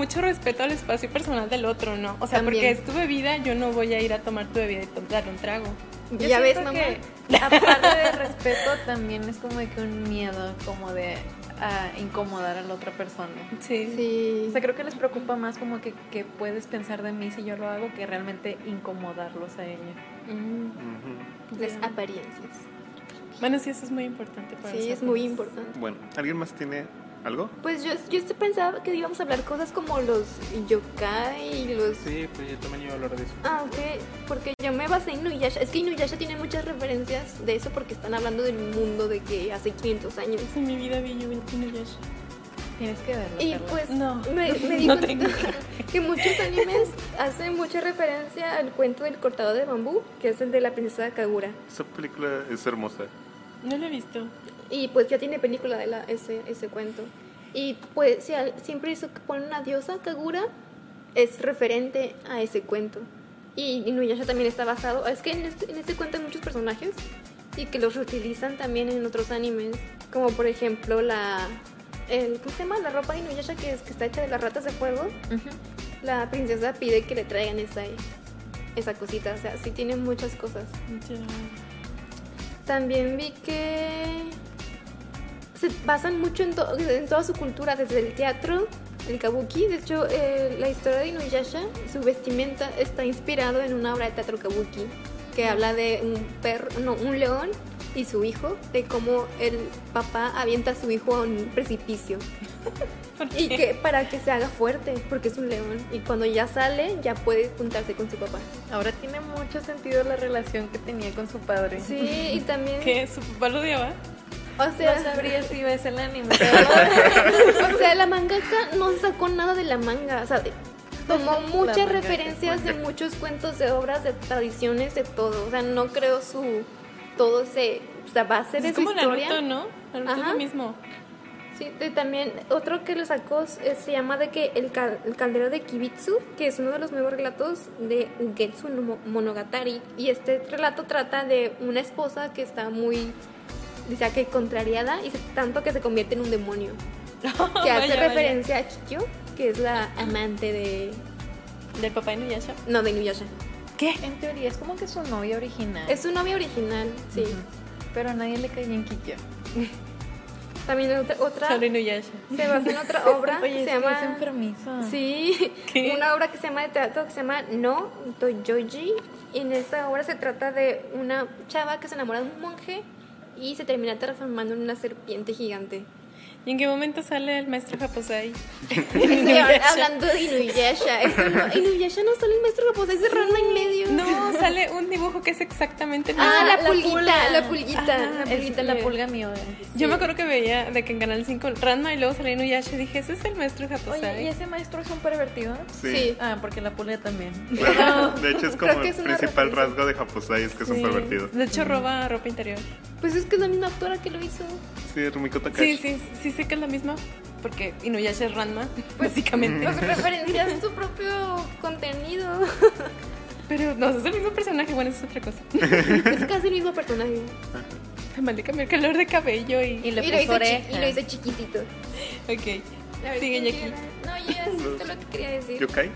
Mucho respeto al espacio personal del otro, ¿no? O sea, También. porque es tu bebida, yo no voy a ir a tomar tu bebida y darle un trago. Yo Ya ves, mamá. que aparte de respeto también es como de que un miedo como de a incomodar a la otra persona. Sí. Sí. O sea, creo que les preocupa más como que, que puedes pensar de mí si yo lo hago que realmente incomodarlos a ella. Mm. Ujú. Las apariencias. Bueno, sí, eso es muy importante para Sí, es muy importante. Bueno, ¿alguien más tiene ¿Algo? Pues yo, yo pensaba que íbamos a hablar cosas como los yokai y los... Sí, pues yo también iba a hablar de eso. Ah, ok, porque yo me basé en Inuyasha. Es que Inuyasha tiene muchas referencias de eso porque están hablando del mundo de que hace 500 años. En mi vida vi yo Inuyasha. Tienes que verlo. Y Carla. pues No. me, me di No cuenta tengo. que muchos animes hacen mucha referencia al cuento del cortador de bambú, que es el de la princesa Kagura. Esa película es hermosa. No lo he visto. Y pues ya tiene película de la, ese, ese cuento. Y pues al- siempre hizo que pone una diosa, Kagura, es referente a ese cuento. Y Inuyasha también está basado. Es que en este, en este cuento hay muchos personajes y que los reutilizan también en otros animes. Como por ejemplo la. El, ¿Cómo se llama? La ropa de Inuyasha que, es, que está hecha de las ratas de fuego. La princesa pide que le traigan esa, esa cosita. O sea, sí tiene muchas cosas. Ya. También vi que se basan mucho en, to- en toda su cultura, desde el teatro, el kabuki. De hecho, eh, la historia de Inuyasha, su vestimenta, está inspirado en una obra de teatro kabuki que habla de un perro, no, un león y su hijo, de cómo el papá avienta a su hijo a un precipicio. Y que para que se haga fuerte, porque es un león. Y cuando ya sale, ya puede juntarse con su papá. Ahora tiene mucho sentido la relación que tenía con su padre. Sí, y también. ¿Qué? ¿Su papá lo odiaba? O sea, No sabría si ves el anime. O sea, la mangaka no sacó nada de la manga. O sea, de- tomó muchas referencias de muchos cuentos, de obras, de tradiciones, de todo. O sea, no creo su. Todo se. O sea, base de Es su como historia. Naruto, ¿no? Naruto es Ajá. lo mismo. Sí, de- también otro que lo sacó se llama de que el, cal- el caldero de Kibitsu, que es uno de los nuevos relatos de Ugetsu no Mo- Monogatari. Y este relato trata de una esposa que está muy, dice que contrariada y tanto que se convierte en un demonio. Que hace Vaya, vaya. referencia a Kikyo, que es la amante de... ¿Del papá de Inuyasha? No, de Inuyasha. ¿Qué? En teoría es como que su novia original. Es su novia original, sí. Pero a nadie le caía en Kikyo. También otra, otra Solo Inuyasha. se basa en otra obra Oye, que es se que llama... es enfermizo. Sí, ¿Qué? una obra que se llama de teatro que se llama No Toyoji. Y en esta obra se trata de una chava que se enamora de un monje y se termina transformando en una serpiente gigante. ¿Y en qué momento sale el maestro Japosai? Estoy hablando de Inuyasha. Es un- Inuyasha no sale el maestro japonés de Ranma en medio. No, sale un dibujo que es exactamente el Ah, mismo. la, la pulguita, pulga. la pulguita. Ajá, la pulguita la pulga mío. Yo me acuerdo que veía de que en Canal 5 Ranma y luego salía Inuyasha y dije, ese es el maestro Oye, ¿y Japosai. ese maestro es un pervertido? Sí. Ah, porque la pulga también. Bueno, de hecho, es como el es principal rasgo de Japosai, es que es un Sí. pervertido. De hecho, roba ropa interior. Pues es que es la misma autora que lo hizo. Sí, Rumiko Takashi. Sí, sí, sí sé que es la misma. Porque Inuyasha es Ranma, básicamente. Pues referencia a su propio contenido. Pero no, es el mismo personaje, bueno, eso es otra cosa. Es casi el mismo personaje. Me mandé cambiar color de cabello y... Y le y, lo oreja. y lo hizo chiquitito. Ok. Sigue ¿quién Jackie. quiere? No, yo ya sé lo que quería decir. ¿Yokai?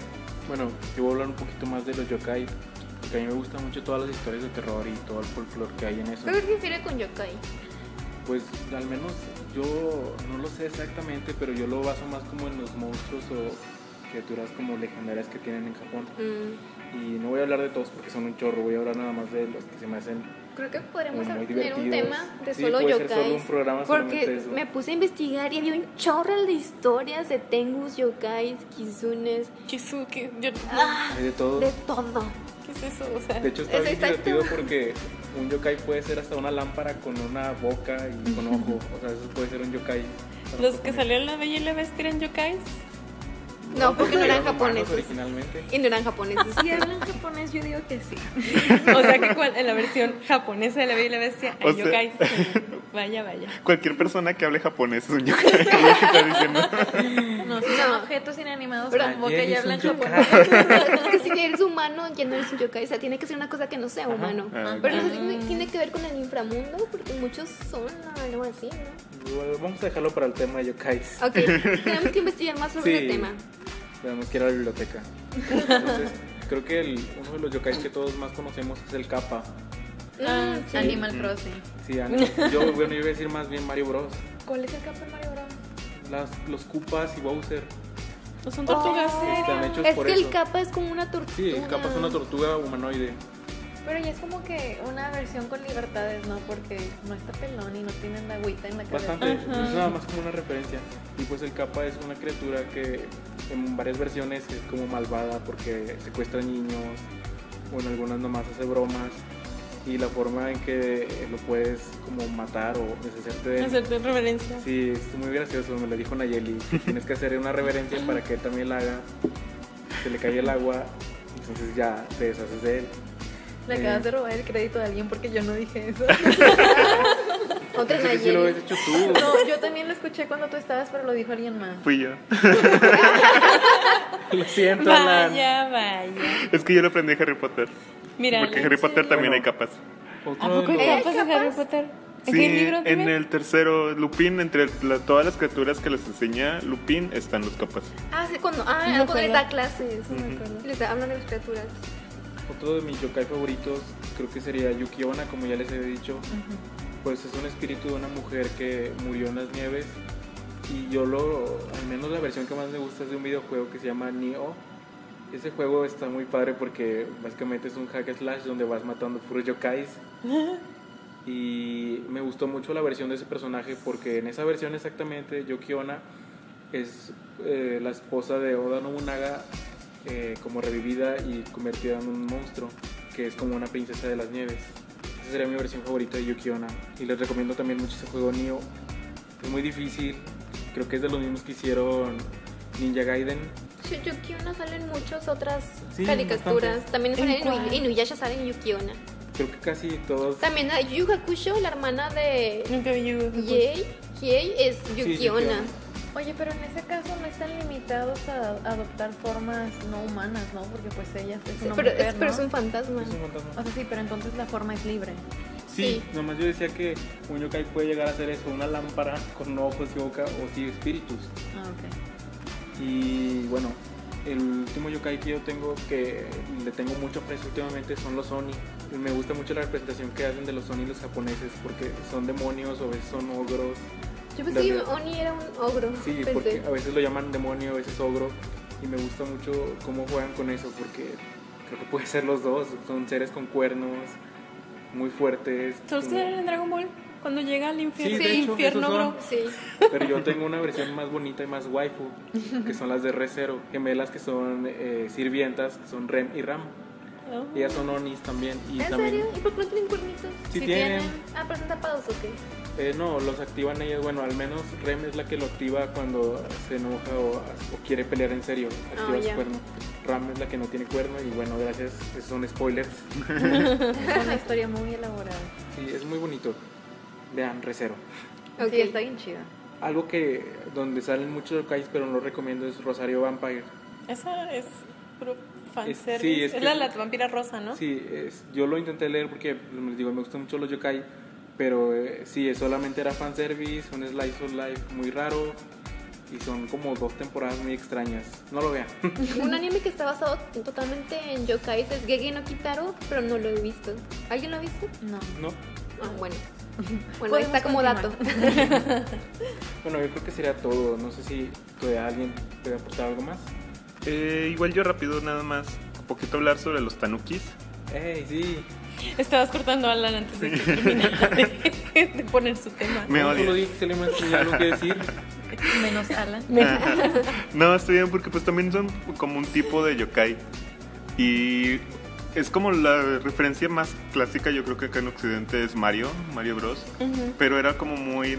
Bueno, yo voy a hablar un poquito más de los yokai, porque a mí me gustan mucho todas las historias de terror y todo el folclore que hay en eso. ¿Qué se refiere con yokai? Pues al menos yo no lo sé exactamente, pero yo lo baso más como en los monstruos o criaturas como legendarias que tienen en Japón. Mm, Y no voy a hablar de todos porque son un chorro, voy a hablar nada más de los que se me hacen creo que podremos tener un tema de Sí, solo un programa solamente Porque me puse a investigar y había un chorro de historias de tengus, yokais, kizunes, Kizuki, yo... ah, hay de todo. de todo. ¿Qué es eso? O sea, De hecho está Es bien divertido porque un yokai puede ser hasta una lámpara con una boca y con ojo. O sea, eso puede ser un yokai. los que salieron La Bella y la Bestia eran yokais. No, porque no eran japoneses. originalmente. Y no eran japoneses. Si hablan japonés, yo digo que sí. O sea que cual- en la versión japonesa de La Bella y la Bestia hay O sea- yokais. Vaya, vaya. Cualquier persona que hable japonés es un yokai. ¿Qué está diciendo? No, si son objetos inanimados Pero con boca y hablan yokai. japonés. es que si eres humano, ya no eres un yokai. O sea, tiene que ser una cosa que no sea humano. Ah, Pero no sé si tiene que ver con el inframundo, porque muchos son algo así, ¿no? Bueno, Vamos a dejarlo para el tema de yokais. Ok, tenemos que investigar más sobre Sí. el tema. Tenemos que ir a la biblioteca. Entonces, creo que el- uno de los yokais que todos más conocemos es el Kappa. Ah, Mm, sí. Animal Crossing. Sí, Animal- yo, bueno, yo iba a decir más bien Mario Bros. ¿Cuál es el capo de Mario Bros? Las, los Koopas y Bowser. No son tortugas. Oh, Están hechos es por que eso. el capa es como una tortuga. Sí, el Kappa es una tortuga humanoide. Pero ya es como que una versión con libertades, ¿no? Porque no está pelón y no tiene la agüita en la cabeza. Bastante, Ajá. es nada más como una referencia. Y pues el capa es una criatura que en varias versiones es como malvada porque secuestra niños, o en algunas nomás hace bromas. Y la forma en que lo puedes como matar o deshacerte. Hacerte reverencia. Sí, es muy gracioso, me lo dijo Nayeli. Tienes que hacer una reverencia para que él también la haga. Se le cae el agua, entonces ya te deshaces de él. Le Eh. acabas de robar el crédito a alguien porque yo no dije eso. Otra que sí lo Nayeli. habías hecho tú. No, yo también lo escuché cuando tú estabas, pero lo dijo alguien más. Fui yo. Lo siento, Alan. Vaya, vaya. Es que yo lo aprendí de Harry Potter. Mira, Porque en ¿en Harry Potter también Bueno. hay capas. ¿A poco hay capas de Harry Potter? ¿En Sí, qué libro en el tercero, Lupin, entre la- todas las criaturas que les enseña Lupin, están los capas. Ah, sí, cuando, ah, No cuando les da clases. No me acuerdo. Les da- hablan de las criaturas. Otro de mis yokai favoritos creo que sería Yuki Onna, como ya les he dicho. Pues es un espíritu de una mujer que murió en las nieves. Y yo lo, al menos la versión que más me gusta es de un videojuego que se llama Nioh. Ese juego está muy padre porque básicamente es un hack slash donde vas matando puros yokais. Y me gustó mucho la versión de ese personaje porque en esa versión exactamente Yuki Onna es eh, la esposa de Oda Nobunaga eh, como revivida y convertida en un monstruo que es como una princesa de las nieves. Esa sería mi versión favorita de Yuki Onna y les recomiendo también mucho ese juego Nioh. Es muy difícil, creo que es de los mismos que hicieron Ninja Gaiden. Yukiona salen muchas otras Sí, caricaturas. bastante. También ¿En salen en Inuyasha salen Yukiona. Creo que casi todos. También a Yu Hakusho, la hermana de Nunca vi Yu Yei, es Sí, Yukiona. Yukiona. Oye, pero en ese caso no están limitados a adoptar formas no humanas, ¿no? Porque pues ella es Sí, una pero, mujer, es, pero ¿no? es un fantasma. Es un fantasma. O sea, sí, pero entonces la forma es libre. Sí, Sí. nomás yo decía que un yokai puede llegar a ser eso, una lámpara con ojos y boca o sí espíritus. Ah, ok. Y bueno, el último yokai que yo tengo que le tengo mucho aprecio últimamente son los Oni. Me gusta mucho la representación que hacen de los Oni los japoneses porque son demonios o son ogros. Yo pensé que Oni era un ogro. Sí, pensé. porque a veces lo llaman demonio, a veces ogro. Y me gusta mucho cómo juegan con eso porque creo que puede ser los dos. Son seres con cuernos, muy fuertes. ¿Son los que como- en Dragon Ball? Cuando llega al infierno, Sí, de hecho, infierno, bro. Sí. Pero yo tengo una versión más bonita y más waifu, que son las de Recero, gemelas que son eh, sirvientas, que son Rem y Ram. Oh. Ellas son Onis también. Y ¿En también, serio? ¿Y por qué no tienen cuernitos? Sí tienen. Ah, pero están tapados o qué? Eh, no, los activan ellas. Bueno, al menos Rem es la que lo activa cuando se enoja o, o quiere pelear en serio. Activa Ah, su cuerno. Ram es la que no tiene cuerno y bueno, gracias. Esos son spoilers. Es una historia muy elaborada. Sí, es muy bonito. Vean, Recero. Ok. Sí, está bien chida. Algo que donde salen muchos yokais pero no lo recomiendo es Rosario Vampire. Esa es puro Es- fanservice. sí, es es que- la, la vampira rosa, ¿no? Sí, es- yo lo intenté leer porque, pues, les digo, me gustan mucho los yokai, pero eh, sí, es- solamente era fanservice, un slice of life muy raro y son como dos temporadas muy extrañas. No lo vean. Un anime que está basado totalmente en yokais es Gege no Kitaro, pero no lo he visto. ¿Alguien lo ha visto? No. ¿No? Ah, bueno. Bueno, ahí está como dato. Bueno, yo creo que sería todo. No sé si todavía alguien puede aportar algo más. Eh, igual yo rápido nada más, un poquito hablar sobre los tanukis. ¡Ey, sí! Estabas cortando a Alan antes de que terminara de, de poner su tema. Me odia. solo dije que se le algo que decir. Menos Alan. No, estoy bien porque pues también son como un tipo de yokai. Y es como la referencia más clásica, yo creo que acá en Occidente es Mario, Mario Bros. Pero era como muy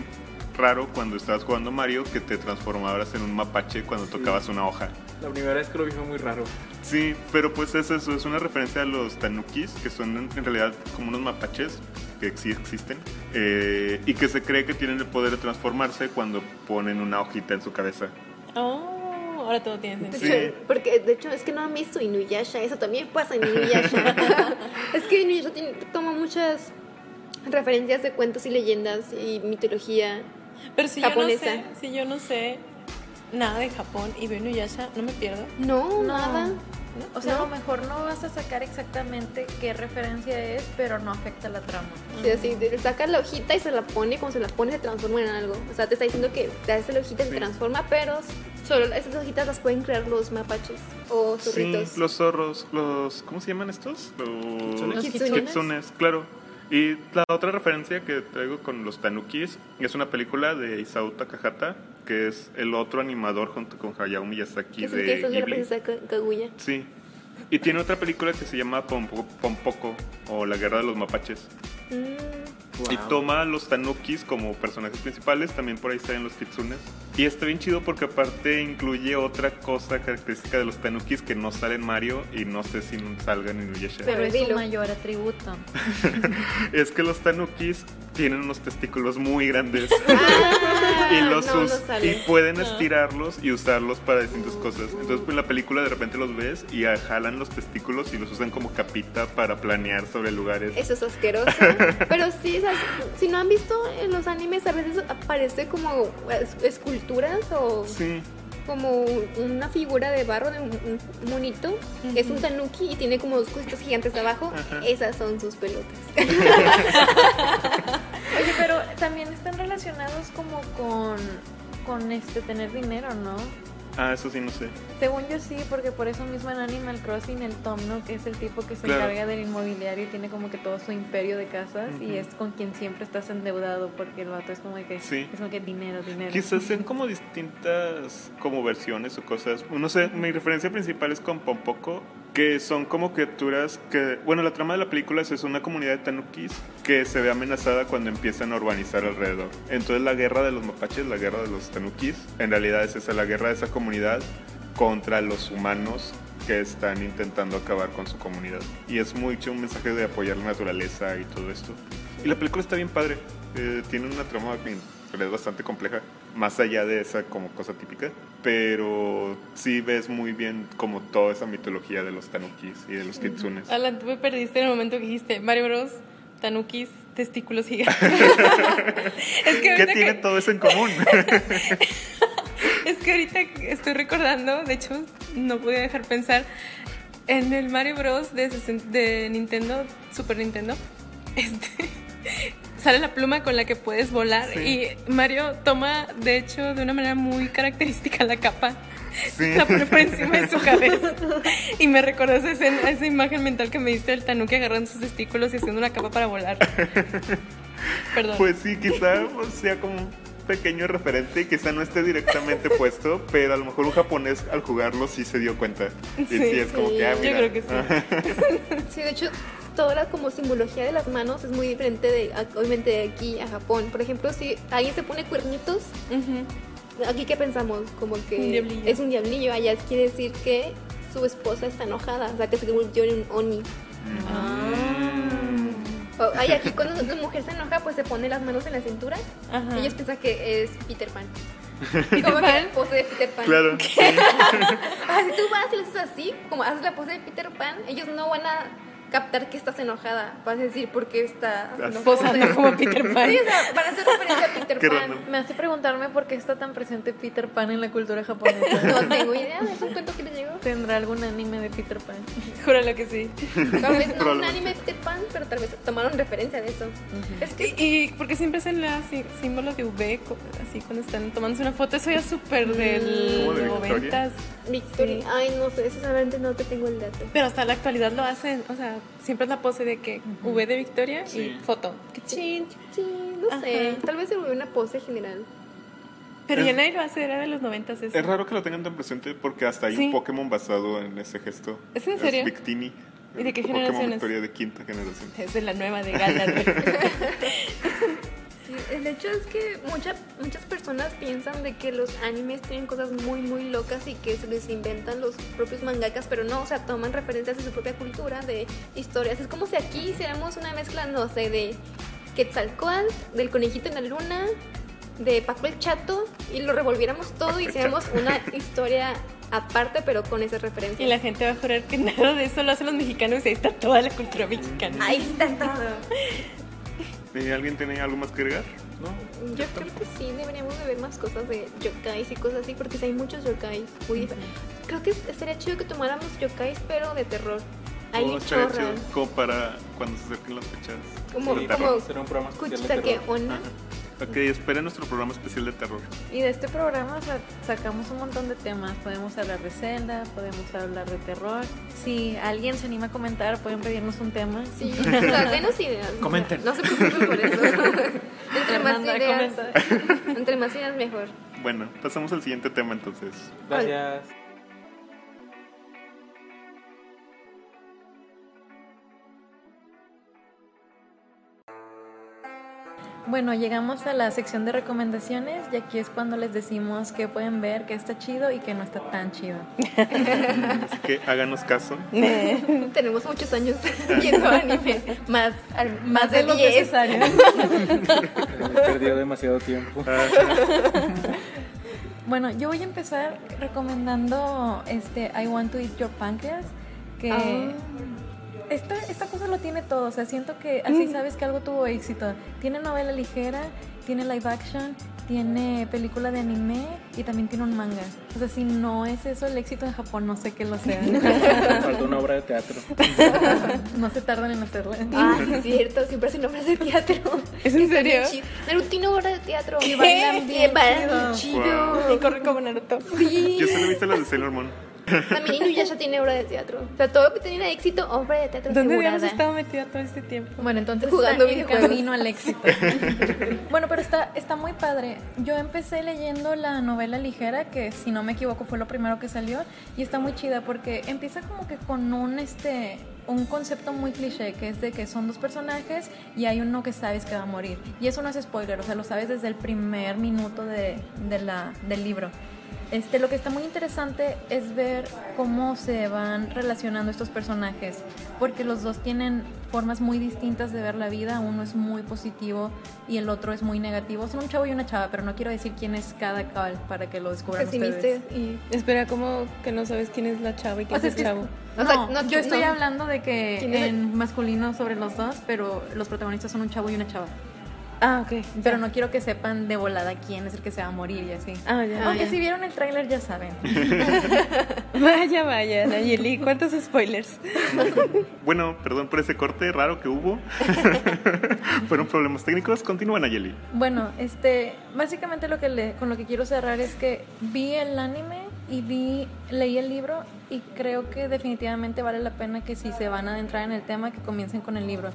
raro cuando estabas jugando Mario que te transformaras en un mapache cuando tocabas una hoja. La primera vez que lo vi fue muy raro. Sí, pero pues es eso, es una referencia a los tanukis, que son en, realidad como unos mapaches que sí existen, eh, y que se cree que tienen el poder de transformarse cuando ponen una hojita en su cabeza. Oh, ahora todo tiene De sentido. Sí. porque de hecho es que no han visto Inuyasha, eso también pasa en Inuyasha. es que Inuyasha tiene- toma muchas referencias de cuentos y leyendas y mitología. Pero si yo, no sé, si yo no sé nada de Japón y veo Inuyasha, no me pierdo. No, No. nada. O sea, ¿No? a lo mejor no vas a sacar exactamente qué referencia es, pero no afecta la trama. Sí, así, te saca la hojita y se la pone, y cuando se la pone se transforma en algo. O sea, te está diciendo que te hace la hojita y se Sí. transforma, pero Solo esas hojitas las pueden crear los mapaches o Sí, zorritos. los zorros, los... ¿Cómo se llaman estos? Los, Los kitsunes. kitsunes, claro. Y la otra referencia que traigo con los tanukis es una película de Isao Takahata, que es el otro animador junto con Hayao Miyazaki es de que la Ghibli. Ka- Kaguya. Sí. Y tiene otra película que se llama Pompo- Pompoco o La Guerra de los Mapaches. Mm, Y Wow. toma a los tanukis como personajes principales, también por ahí salen los kitsunes. Y está bien chido porque aparte incluye otra cosa característica de los tanukis que no sale en Mario y no sé si salgan en Inuyasha. Pero es su mayor atributo. Es que los tanukis tienen unos testículos muy grandes Ah, y los no, no y pueden estirarlos y usarlos para distintas cosas. Entonces, pues en la película de repente los ves y ah, jalan los testículos y los usan como capita para planear sobre lugares. Eso es asqueroso. Pero sí, si no han visto en los animes, a veces aparece como es- esculturas o Sí. como una figura de barro de un, monito. Es un tanuki y tiene como dos cositas gigantes abajo. Esas son sus pelotas. Oye, pero también están relacionados como con, con este tener dinero, ¿no? Ah, eso sí, no sé. Según yo sí, porque por eso mismo en Animal Crossing el Tom, ¿no? Que es el tipo que se Claro. encarga del inmobiliario y tiene como que todo su imperio de casas y Ujú. es con quien siempre estás endeudado porque el vato es como que Sí. es como que dinero, dinero. Quizás sean como distintas como versiones o cosas. No sé, mi referencia principal es con Pompoco, que son como criaturas que... Bueno, la trama de la película es, es una comunidad de tanukis que se ve amenazada cuando empiezan a urbanizar alrededor. Entonces la guerra de los mapaches, la guerra de los tanukis, en realidad es esa, la guerra de esa comunidad contra los humanos que están intentando acabar con su comunidad. Y es mucho un mensaje de apoyar la naturaleza y todo esto. Y la película está bien padre. Eh, tiene una trama que es bastante compleja, más allá de esa como cosa típica. Pero sí ves muy bien como toda esa mitología de los tanukis y de los kitsunes. Alan, tú me perdiste en el momento que dijiste Mario Bros, Tanukis, testículos gigantes. es que ¿Qué tiene que, todo eso en común? es que ahorita estoy recordando, de hecho, no podía dejar pensar en el Mario Bros de, de Nintendo, Super Nintendo. Este sale la pluma con la que puedes volar Sí. y Mario toma, de hecho, de una manera muy característica la capa. Sí. La pone por encima de su cabeza. Y me recordó esa, escena- esa imagen mental que me diste del tanuki agarrando sus testículos y haciendo una capa para volar. Perdón. Pues sí, quizá pues, sea como un pequeño referente y quizá no esté directamente puesto, pero a lo mejor un japonés al jugarlo sí se dio cuenta. Y sí, Sí, es como sí, que, ah, yo mira. creo que sí. Sí, de hecho, toda la como simbología de las manos es muy diferente de obviamente de aquí a Japón. Por ejemplo, si alguien se pone cuernitos, aquí qué pensamos, como que Un es un diablillo, allá quiere decir que su esposa está enojada, o sea, que se convirtió en un oni. O- ay, aquí cuando la mujer se enoja, pues se pone las manos en la cintura. Ajá. Ellos piensan que es Peter Pan. como que la pose de Peter Pan. Claro. Ah, si tú vas y le haces así, como haces la pose de Peter Pan, ellos no van a captar que estás enojada. Vas a decir por qué estás Así. Posando como Peter Pan. Sí, o sea, van a hacer referencia a Peter Qué Pan. random. Me hace preguntarme por qué está tan presente Peter Pan en la cultura japonesa. No tengo idea, es un cuento que les llegó. ¿Tendrá algún anime de Peter Pan? Júralo que sí. Tal vez no un anime de Peter Pan, pero tal vez tomaron referencia de eso. Es que Y, y porque siempre hacen la sí- símbolo de V, así cuando están tomándose una foto, eso ya es súper del ¿Cómo de Victoria? noventas. Victoria. Sí. Ay, no sé, eso solamente no te tengo el dato. Pero hasta la actualidad lo hacen, o sea, siempre es la pose de que V de Victoria Sí. y foto. Que chin. Sí, no sé. Tal vez se volvió una pose general. Pero Es- ya nadie lo hace, era de los noventas eso. Es raro que lo tengan tan presente porque hasta hay Sí. un Pokémon basado en ese gesto. ¿Es en serio? Victini. ¿Y de qué Pokémon generación es? Victoria de quinta generación. Es de la nueva de Galar. El hecho es que mucha- muchas personas piensan de que los animes tienen cosas muy, muy locas y que se les inventan los propios mangakas, pero no, o sea, toman referencias de su propia cultura, de historias. Es como si aquí hiciéramos una mezcla, no sé, de Quetzalcoatl, del conejito en la luna, de Paco el Chato, y lo revolviéramos todo y hiciéramos una historia aparte, pero con esas referencias. y la gente va a jurar que nada de eso lo hacen los mexicanos y ahí está toda la cultura mexicana. Ahí está todo. ¿Y ¿Alguien tiene algo más que agregar? ¿no? Yo creo que sí, deberíamos de ver más cosas de yokais y cosas así, porque sí hay muchos yokais muy. Creo que sería chido que tomáramos yokais, pero de terror. Hay Oh, Como para cuando se acerquen las fechas. Como, terror. como Será un programa especial de terror. Ok, esperen nuestro programa especial de terror. Y de este programa o sea, sacamos un montón de temas. Podemos hablar de Zelda, podemos hablar de terror. Si alguien se anima a comentar, pueden pedirnos un tema. Sí, o sea, denos ideas. Comenten. No se preocupen por eso. entre más ideas, entre más ideas mejor. Bueno, pasamos al siguiente tema entonces. Gracias. Bueno, llegamos a la sección de recomendaciones y aquí es cuando les decimos que pueden ver, que está chido y que no está tan chido. Así que háganos caso. Tenemos muchos años viendo anime. Más, al- más, de, los 10. necesarios. Hemos perdido demasiado tiempo. Ah, Bueno, yo voy a empezar recomendando este I Want to Eat Your Pancreas, que Ah. Esta, esta cosa lo tiene todo, o sea, siento que así sabes que algo tuvo éxito. Tiene novela ligera, tiene live action, tiene película de anime y también tiene un manga. O sea, si no es eso el éxito en Japón, no sé qué lo sea. Falta una obra de teatro. no se tardan en hacerla. Ah, es cierto, siempre hacen obras de teatro. ¿Es en serio? Naruto tiene obra de teatro. Y bailan bien bailan chido. chido. Y corre como Naruto. Sí. yo solo he visto las de Sailor Moon. También Inuyasha tiene obra de teatro. O sea, todo lo que tenía éxito, obra de teatro ¿Dónde asegurada. habíamos estado metida todo este tiempo? Bueno, entonces Jugando está en videojuegos. camino al éxito. bueno, pero está, está muy padre. Yo empecé leyendo la novela ligera, que si no me equivoco fue lo primero que salió, y está muy chida porque empieza como que con un este un concepto muy cliché, que es de que son dos personajes y hay uno que sabes que va a morir. Y eso no es spoiler, o sea, lo sabes desde el primer minuto de, de la, del libro. Este, lo que está muy interesante es ver cómo se van relacionando estos personajes, porque los dos tienen formas muy distintas de ver la vida, uno es muy positivo y el otro es muy negativo. Son un chavo y una chava, pero no quiero decir quién es cada cual para que lo descubran ustedes. y... Espera, ¿cómo que no sabes quién es la chava y quién O sea, es el chavo? O no, sea, no- yo estoy no. hablando de que ¿Quién es el- en masculino sobre los dos, pero los protagonistas son un chavo y una chava. Ah, ok. Pero no quiero que sepan de volada quién es el que se va a morir y así. Ah, ya. Aunque ya. si vieron el tráiler ya saben. Vaya, vaya, Nayeli, ¿cuántos spoilers? Bueno, perdón por ese corte raro que hubo. Fueron problemas técnicos. Continúa, Nayeli. Bueno, este, básicamente lo que le, con lo que quiero cerrar es que vi el anime y vi, leí el libro y creo que definitivamente vale la pena que si se van a adentrar en el tema que comiencen con el libro,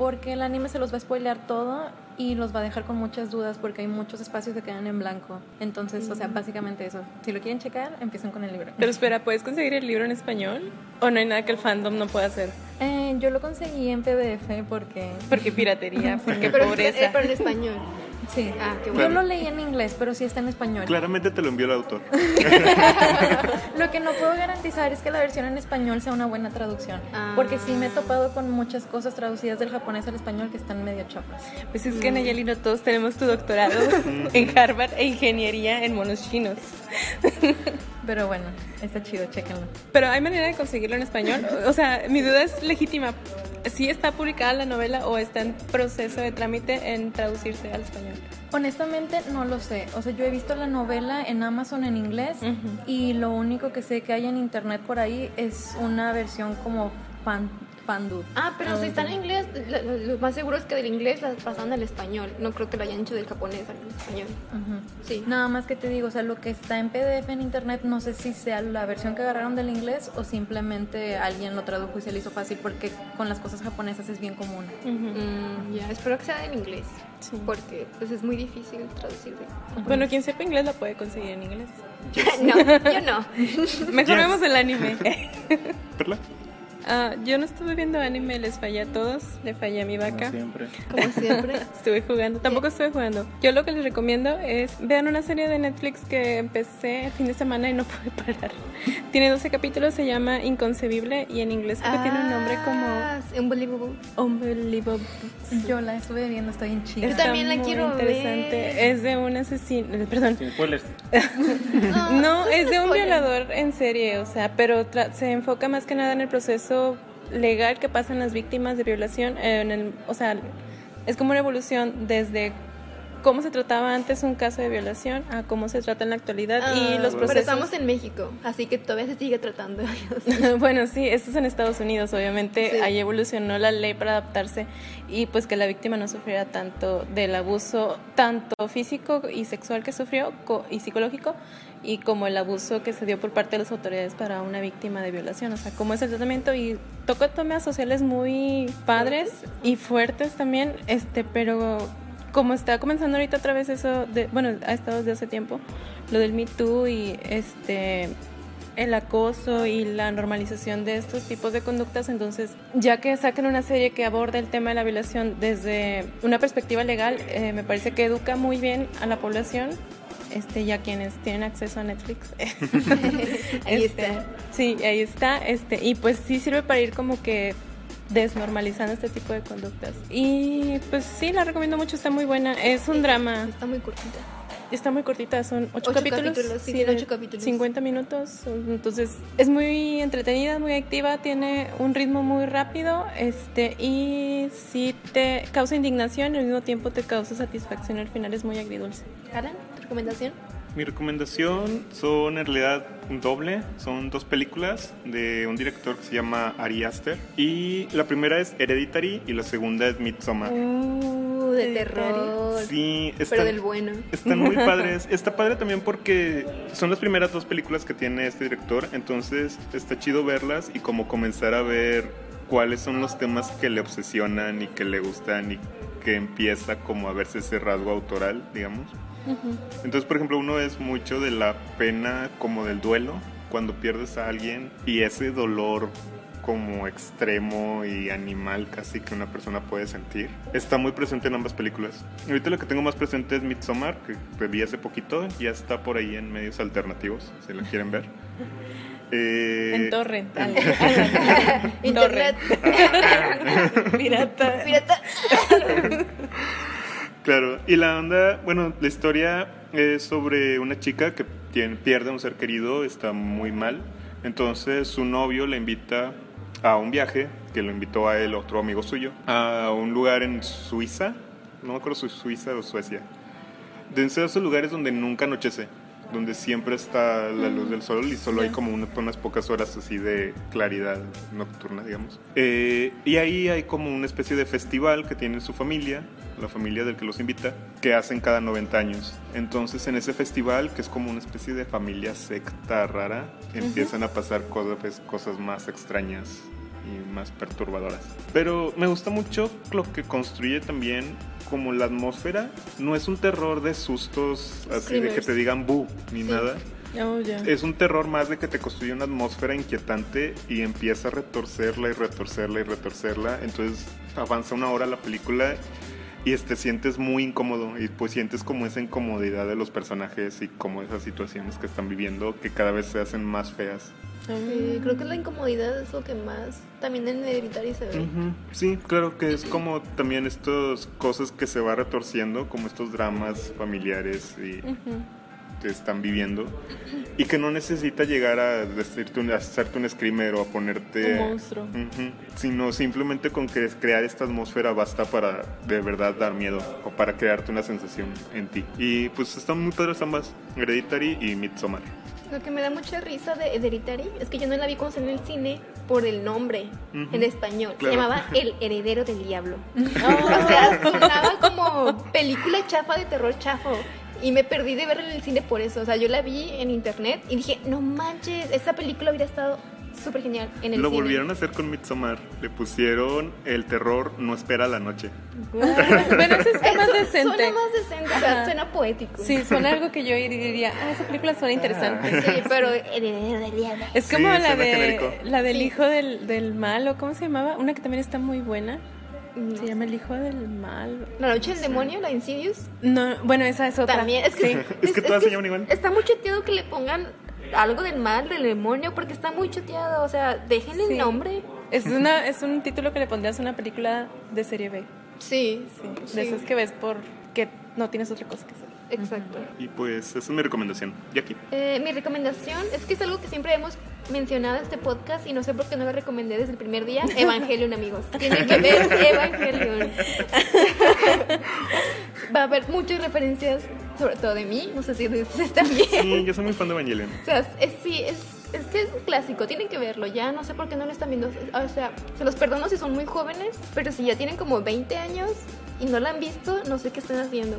porque el anime se los va a spoilear todo y los va a dejar con muchas dudas porque hay muchos espacios que quedan en blanco. Entonces, o sea, básicamente eso. Si lo quieren checar, empiecen con el libro. Pero espera, ¿puedes conseguir el libro en español? ¿O no hay nada que el fandom no pueda hacer? Eh, yo lo conseguí en PDF porque Porque piratería, porque Pero, pobreza. eh, pero en español. Sí. Ah, qué Yo bueno. lo leí en inglés, pero sí está en español. Claramente te lo envió el autor. Lo que no puedo garantizar es que la versión en español sea una buena traducción. Ah. Porque sí me he topado con muchas cosas traducidas del japonés al español que están medio chafas. Pues es que Nayeli no todos tenemos tu doctorado en Harvard e ingeniería en monos chinos. Pero bueno, está chido, chéquenlo. Pero hay manera de conseguirlo en español. O sea, mi duda es legítima. ¿Sí está publicada la novela o está en proceso de trámite en traducirse al español? Honestamente no lo sé. O sea, yo he visto la novela en Amazon en inglés Ujú. y lo único que sé que hay en internet por ahí es una versión como fan, fandub. Ah, pero si están en inglés, lo, más seguro es que del inglés las pasan al español. No creo que lo hayan hecho del japonés al español. Sí. Nada más que te digo, o sea, lo que está en PDF en internet no sé si sea la versión que agarraron del inglés o simplemente alguien lo tradujo y se le hizo fácil porque con las cosas japonesas es bien común. Mm, ya, espero que sea en inglés. Sí. Porque pues, es muy difícil traducir. Bueno, quien sepa inglés la puede conseguir en inglés. no, yo no. Mejor Yes. vemos el anime. ¿Perla? Ah, yo no estuve viendo anime, les fallé a todos, le fallé a mi Como vaca. siempre. Como siempre. Estuve jugando, tampoco estuve jugando. Yo lo que les recomiendo es vean una serie de Netflix que empecé el fin de semana y no pude parar. Tiene 12 capítulos, se llama Inconcebible y en inglés creo que tiene un nombre como Ah, Unbelievable. Unbelievable. Yo la estuve viendo, está bien chida. Yo también la muy quiero interesante. ver. Es de un asesino, eh, perdón. Sin spoilers. No, es de un violador en serie, o sea, pero tra- se enfoca más que nada en el proceso legal que pasan las víctimas de violación, en el, o sea, es como una evolución desde cómo se trataba antes un caso de violación a cómo se trata en la actualidad y Ah, los Pero procesos. estamos en México, así que todavía se sigue tratando. bueno, sí, esto es en Estados Unidos, obviamente Sí. ahí evolucionó la ley para adaptarse y pues que la víctima no sufriera tanto del abuso, tanto físico y sexual que sufrió co- y psicológico, y como el abuso que se dio por parte de las autoridades para una víctima de violación, o sea, cómo es el tratamiento y toca temas sociales muy padres y fuertes también, este, pero como está comenzando ahorita otra vez eso, de, bueno, ha estado desde hace tiempo, lo del Me Too y este el acoso y la normalización de estos tipos de conductas, entonces ya que saquen una serie que aborda el tema de la violación desde una perspectiva legal, eh, me parece que educa muy bien a la población, este, ya quienes tienen acceso a Netflix. Ahí Este, está. Sí, ahí está, este, y pues sí sirve para ir como que desnormalizando este tipo de conductas. Y pues sí, la recomiendo mucho, está muy buena. Es un drama, Está muy cortita. está muy cortita, son ocho, Ocho capítulos. capítulos, sí, ocho capítulos. 50 minutos, entonces es muy entretenida, muy activa, tiene un ritmo muy rápido, este, y sí te causa indignación y al mismo tiempo te causa satisfacción, al final es muy agridulce. Alan, ¿tu recomendación? Mi recomendación son en realidad un doble, son dos películas de un director que se llama Ari Aster y la primera es Hereditary y la segunda es Midsommar. Uh, de terror. Sí, Pero están, del bueno. están muy padres. Está padre también porque son las primeras dos películas que tiene este director, entonces está chido verlas y como comenzar a ver cuáles son los temas que le obsesionan y que le gustan y que empieza como a verse ese rasgo autoral, digamos. Entonces, por ejemplo, uno es mucho de la pena como del duelo, cuando pierdes a alguien y ese dolor como extremo y animal casi que una persona puede sentir. Está muy presente en ambas películas. Ahorita lo que tengo más presente es Midsommar, que vi hace poquito, ya está por ahí en medios alternativos, si la quieren ver. Eh, En Torrent. en- Internet. Pirata. Pirata. Claro, y la onda, bueno, la historia es sobre una chica que tiene, pierde a un ser querido, está muy mal. Entonces su novio le invita a un viaje, que lo invitó a él otro amigo suyo, a un lugar en Suiza, no me acuerdo si Suiza o Suecia. De esos lugares donde nunca anochece, donde siempre está la luz del sol y solo hay como una- unas pocas horas así de claridad nocturna, digamos. Eh, y ahí hay como una especie de festival que tiene su familia, la familia del que los invita, que hacen cada 90 años. Entonces en ese festival, que es como una especie de familia secta rara, empiezan a pasar cosas, pues, cosas más extrañas y más perturbadoras. Pero me gusta mucho lo que construye también como la atmósfera. No es un terror de sustos así de que te digan bu ni Sí. nada. Oh, ya. Es un terror más de que te construye una atmósfera inquietante y empieza a retorcerla y retorcerla y retorcerla. Entonces avanza una hora la película y te sientes muy incómodo y pues sientes como esa incomodidad de los personajes y como esas situaciones que están viviendo que cada vez se hacen más feas. Sí, creo que la incomodidad es lo que más también en Hereditary se ve. Sí, claro que es como también estas cosas que se va retorciendo, como estos dramas familiares y. que están viviendo y que no necesita llegar a, decirte un- a hacerte un screamer o a ponerte Un monstruo. Ujú. sino simplemente con que crear esta atmósfera basta para de verdad dar miedo o para crearte una sensación en ti y pues están muy padres ambas Hereditary y Midsommar Lo que me da mucha risa de Hereditary es que yo no la vi cuando salió en el cine por el nombre Ujú. en español. Claro. Se llamaba El heredero del diablo. O sea, sonaba como película chafa de terror chafo. Y me perdí de verla en el cine por eso. O sea, yo la vi en internet y dije, no manches, esta película hubiera estado súper genial en el lo cine. volvieron a hacer con Midsommar le pusieron el terror no espera la noche Bueno, eso está más Eso decente. Suena más decente, o sea, suena poético. Sí, suena algo que yo diría, ah, esa película suena interesante. Sí, pero diablo. Es Sí, como la suena de genérico. la del Sí. hijo del, del mal, o cómo se llamaba, una que también está muy buena. No. Se llama El hijo del mal. La noche del demonio, la Insidious. No, bueno, esa es otra. También, es que, Sí. Es que todas se llaman igual. Está muy choteado que le pongan algo del mal, del demonio, porque está muy choteado. O sea, déjenle Sí. el nombre. Es una es un título que le pondrías a una película de serie B. Sí, Sí, de esas que ves porque no tienes otra cosa que hacer. exacto. y pues esa es mi recomendación y aquí Eh, mi recomendación es que es algo que siempre hemos mencionado en este podcast y no sé por qué no lo recomendé desde el primer día. Evangelion, amigos. Tienen que ver Evangelion. va a haber muchas referencias, sobre todo de mí, no sé si de ustedes también. Sí, yo soy muy fan de Evangelion. O sea, es, sí, es, es que es un clásico, tienen que verlo ya, no sé por qué no lo están viendo. O sea, se los perdono si son muy jóvenes, pero si ya tienen como 20 años y no la han visto, no sé qué están haciendo.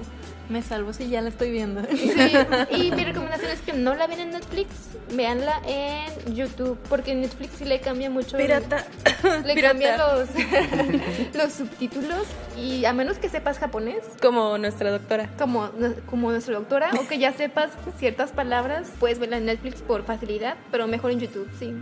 Me salvo si ya la estoy viendo. Sí, y mi recomendación es que no la vean en Netflix, véanla en YouTube, porque en Netflix sí le cambia mucho. el- Pirata. le Pirata. cambia los, los subtítulos y a menos que sepas japonés, Como nuestra doctora. como, como nuestra doctora, o que ya sepas ciertas palabras, puedes verla en Netflix por facilidad, pero mejor en YouTube, sí.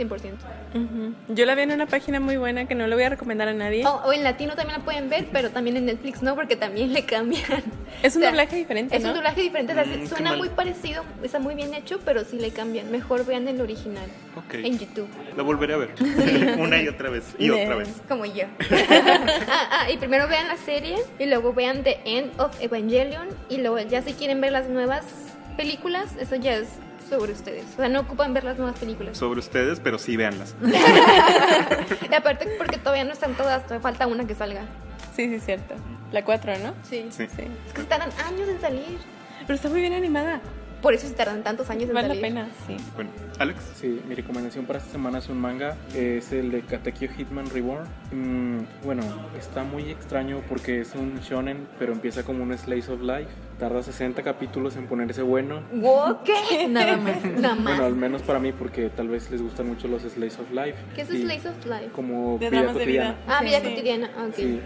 100%. Ujú. Yo la vi en una página muy buena que no le voy a recomendar a nadie. O, o en latino también la pueden ver, pero también en Netflix no, porque también le cambian. Es un O sea, doblaje diferente, Es ¿no? un doblaje diferente, o sea, Mm, suena muy parecido, está muy bien hecho, pero sí le cambian. Mejor vean el original Ok. en YouTube, La volveré a ver. Una y otra vez. Y otra vez. como yo. ah, ah, y primero vean la serie y luego vean The End of Evangelion y luego ya si quieren ver las nuevas películas, eso ya es sobre ustedes. O sea, no ocupan ver las nuevas películas. Sobre ustedes, pero sí véanlas. Y aparte porque todavía no están todas, todavía falta una que salga. Sí, sí, cierto. La 4, ¿no? Sí. Sí. Sí. Es que se tardan años en salir. Pero está muy bien animada. Por eso se tardan tantos años en Vale la salir. pena, sí. Bueno, Alex. Sí, mi recomendación para esta semana es un manga, es el de Katekyo Hitman Reborn. Mm, bueno, está muy extraño porque es un shonen, pero empieza como un slice of life. Tarda 60 capítulos en ponerse bueno. Wow, ¿Qué? Nada más. Nada más. Bueno, al menos para mí, porque tal vez les gustan mucho los slice of life. ¿Qué es Slice of Life? Como De vida cotidiana. vida. Ah, Sí, vida cotidiana. Ok. Sí.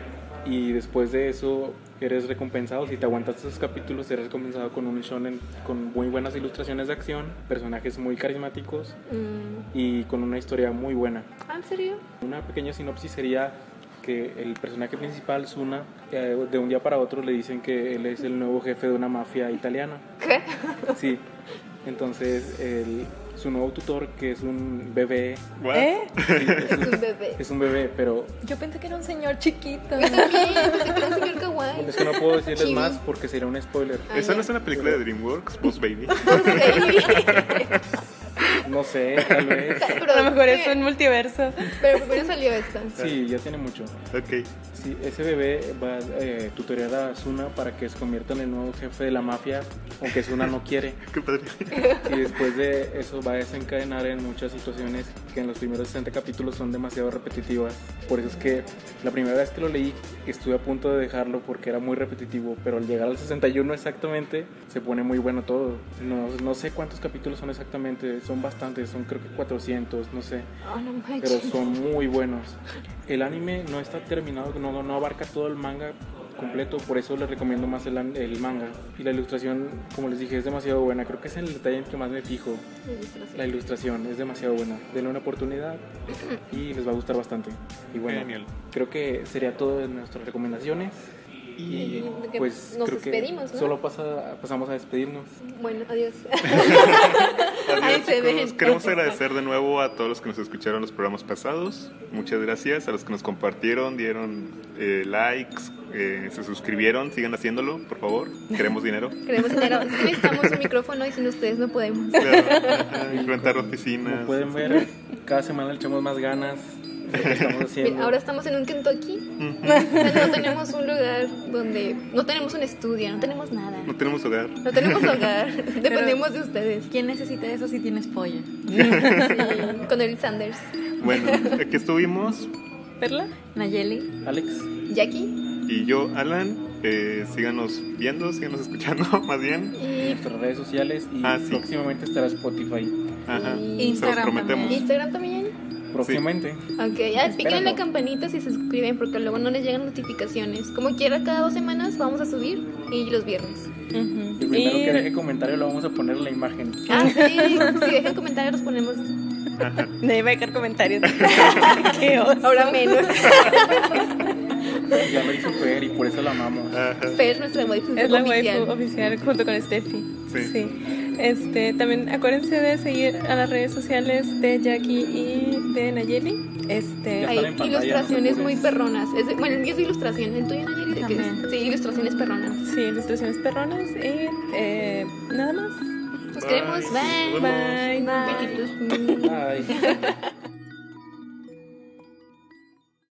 Y después de eso eres recompensado, si te aguantas esos capítulos, eres recompensado con un shonen con muy buenas ilustraciones de acción, personajes muy carismáticos Mm. y con una historia muy buena. Ah, ¿en serio? Una pequeña sinopsis sería que el personaje principal, Suna, eh, de un día para otro le dicen que él es el nuevo jefe de una mafia italiana. ¿Qué? Sí. Entonces, el- su nuevo tutor, que es un bebé, What? ¿Eh? sí, es, Es un, bebé. es un bebé, pero Yo pensé que era un señor chiquito. Yo también, pensé que era un señor kawaii. es que no puedo decirles Chibi. más porque sería un spoiler. ¿Esa no es una película de DreamWorks, Boss Baby? No sé, tal vez. Pero, A lo mejor es un multiverso. Pero primero salió esta. Sí, ya tiene mucho. Ok. Sí, ese bebé va a eh, tutorear a Suna para que se convierta en el nuevo jefe de la mafia, aunque Suna no quiere. Qué padre. Y después de eso va a desencadenar en muchas situaciones que en los primeros 60 capítulos son demasiado repetitivas. Por eso es que la primera vez que lo leí estuve a punto de dejarlo porque era muy repetitivo, pero al llegar al 61 exactamente se pone muy bueno todo. No, no sé cuántos capítulos son exactamente, son bastantes, son creo que 400, no sé. Oh, no pero son muy buenos. El anime no está terminado, no, no abarca todo el manga completo, por eso les recomiendo más el, el manga. Y la ilustración, como les dije, es demasiado buena. Creo que es el detalle en que más me fijo. La ilustración es demasiado buena. Denle una oportunidad y les va a gustar bastante. Y bueno, Genial. creo que sería todo de nuestras recomendaciones. Y que pues nos creo que despedimos, ¿no? solo pasa, pasamos a despedirnos. Bueno, adiós. Adiós, Ahí se chicos. ven. Queremos agradecer de nuevo a todos los que nos escucharon los programas pasados. Muchas gracias a los que nos compartieron, dieron eh, likes, eh, se suscribieron. Sigan haciéndolo, por favor. Queremos dinero. Queremos dinero. Es que necesitamos un micrófono y sin ustedes no podemos. Claro, rentar oficinas. Como pueden ver, cada semana le echamos más ganas lo que estamos haciendo. Ahora estamos en un Kentucky. O sea, no tenemos un lugar donde. No tenemos un estudio, no tenemos nada. No tenemos hogar. No tenemos hogar. Dependemos de ustedes. ¿Quién necesita eso si tienes polla? Sí, con el Sanders. Bueno, aquí estuvimos. ¿Perla? Nayeli. Alex. Jackie. Y yo, Alan. Eh, síganos viendo, síganos escuchando, más bien. Y nuestras redes sociales y Ah, sí. próximamente estará Spotify. Ajá. Y Se los Instagram prometemos. Instagram también. Próximamente. Ok, ya piquen en la campanita si se suscriben porque luego no les llegan notificaciones. Como quiera, cada dos semanas vamos a subir y los viernes. Ujú. El primero Y que deje comentario lo vamos a poner en la imagen. Ah, sí, si dejan comentarios los ponemos nadie va a dejar comentarios. Qué oso. ahora menos. Ya lo hizo Fer y por eso la amamos. Ajá. Fer, nuestra waifu Es la oficial. waifu oficial junto con Steffi. Sí. Este, también acuérdense de seguir a las redes sociales de Jackie y de Nayeli. Este, Hay pantalla, ilustraciones no muy perronas. Es de- bueno, el mío es de ilustración. ¿El tuyo, Nayeli? ¿De qué es? Sí, ilustraciones perronas. sí, ilustraciones perronas y eh, nada más. Los queremos. Bye. Bye. Bye. Besitos. Ay.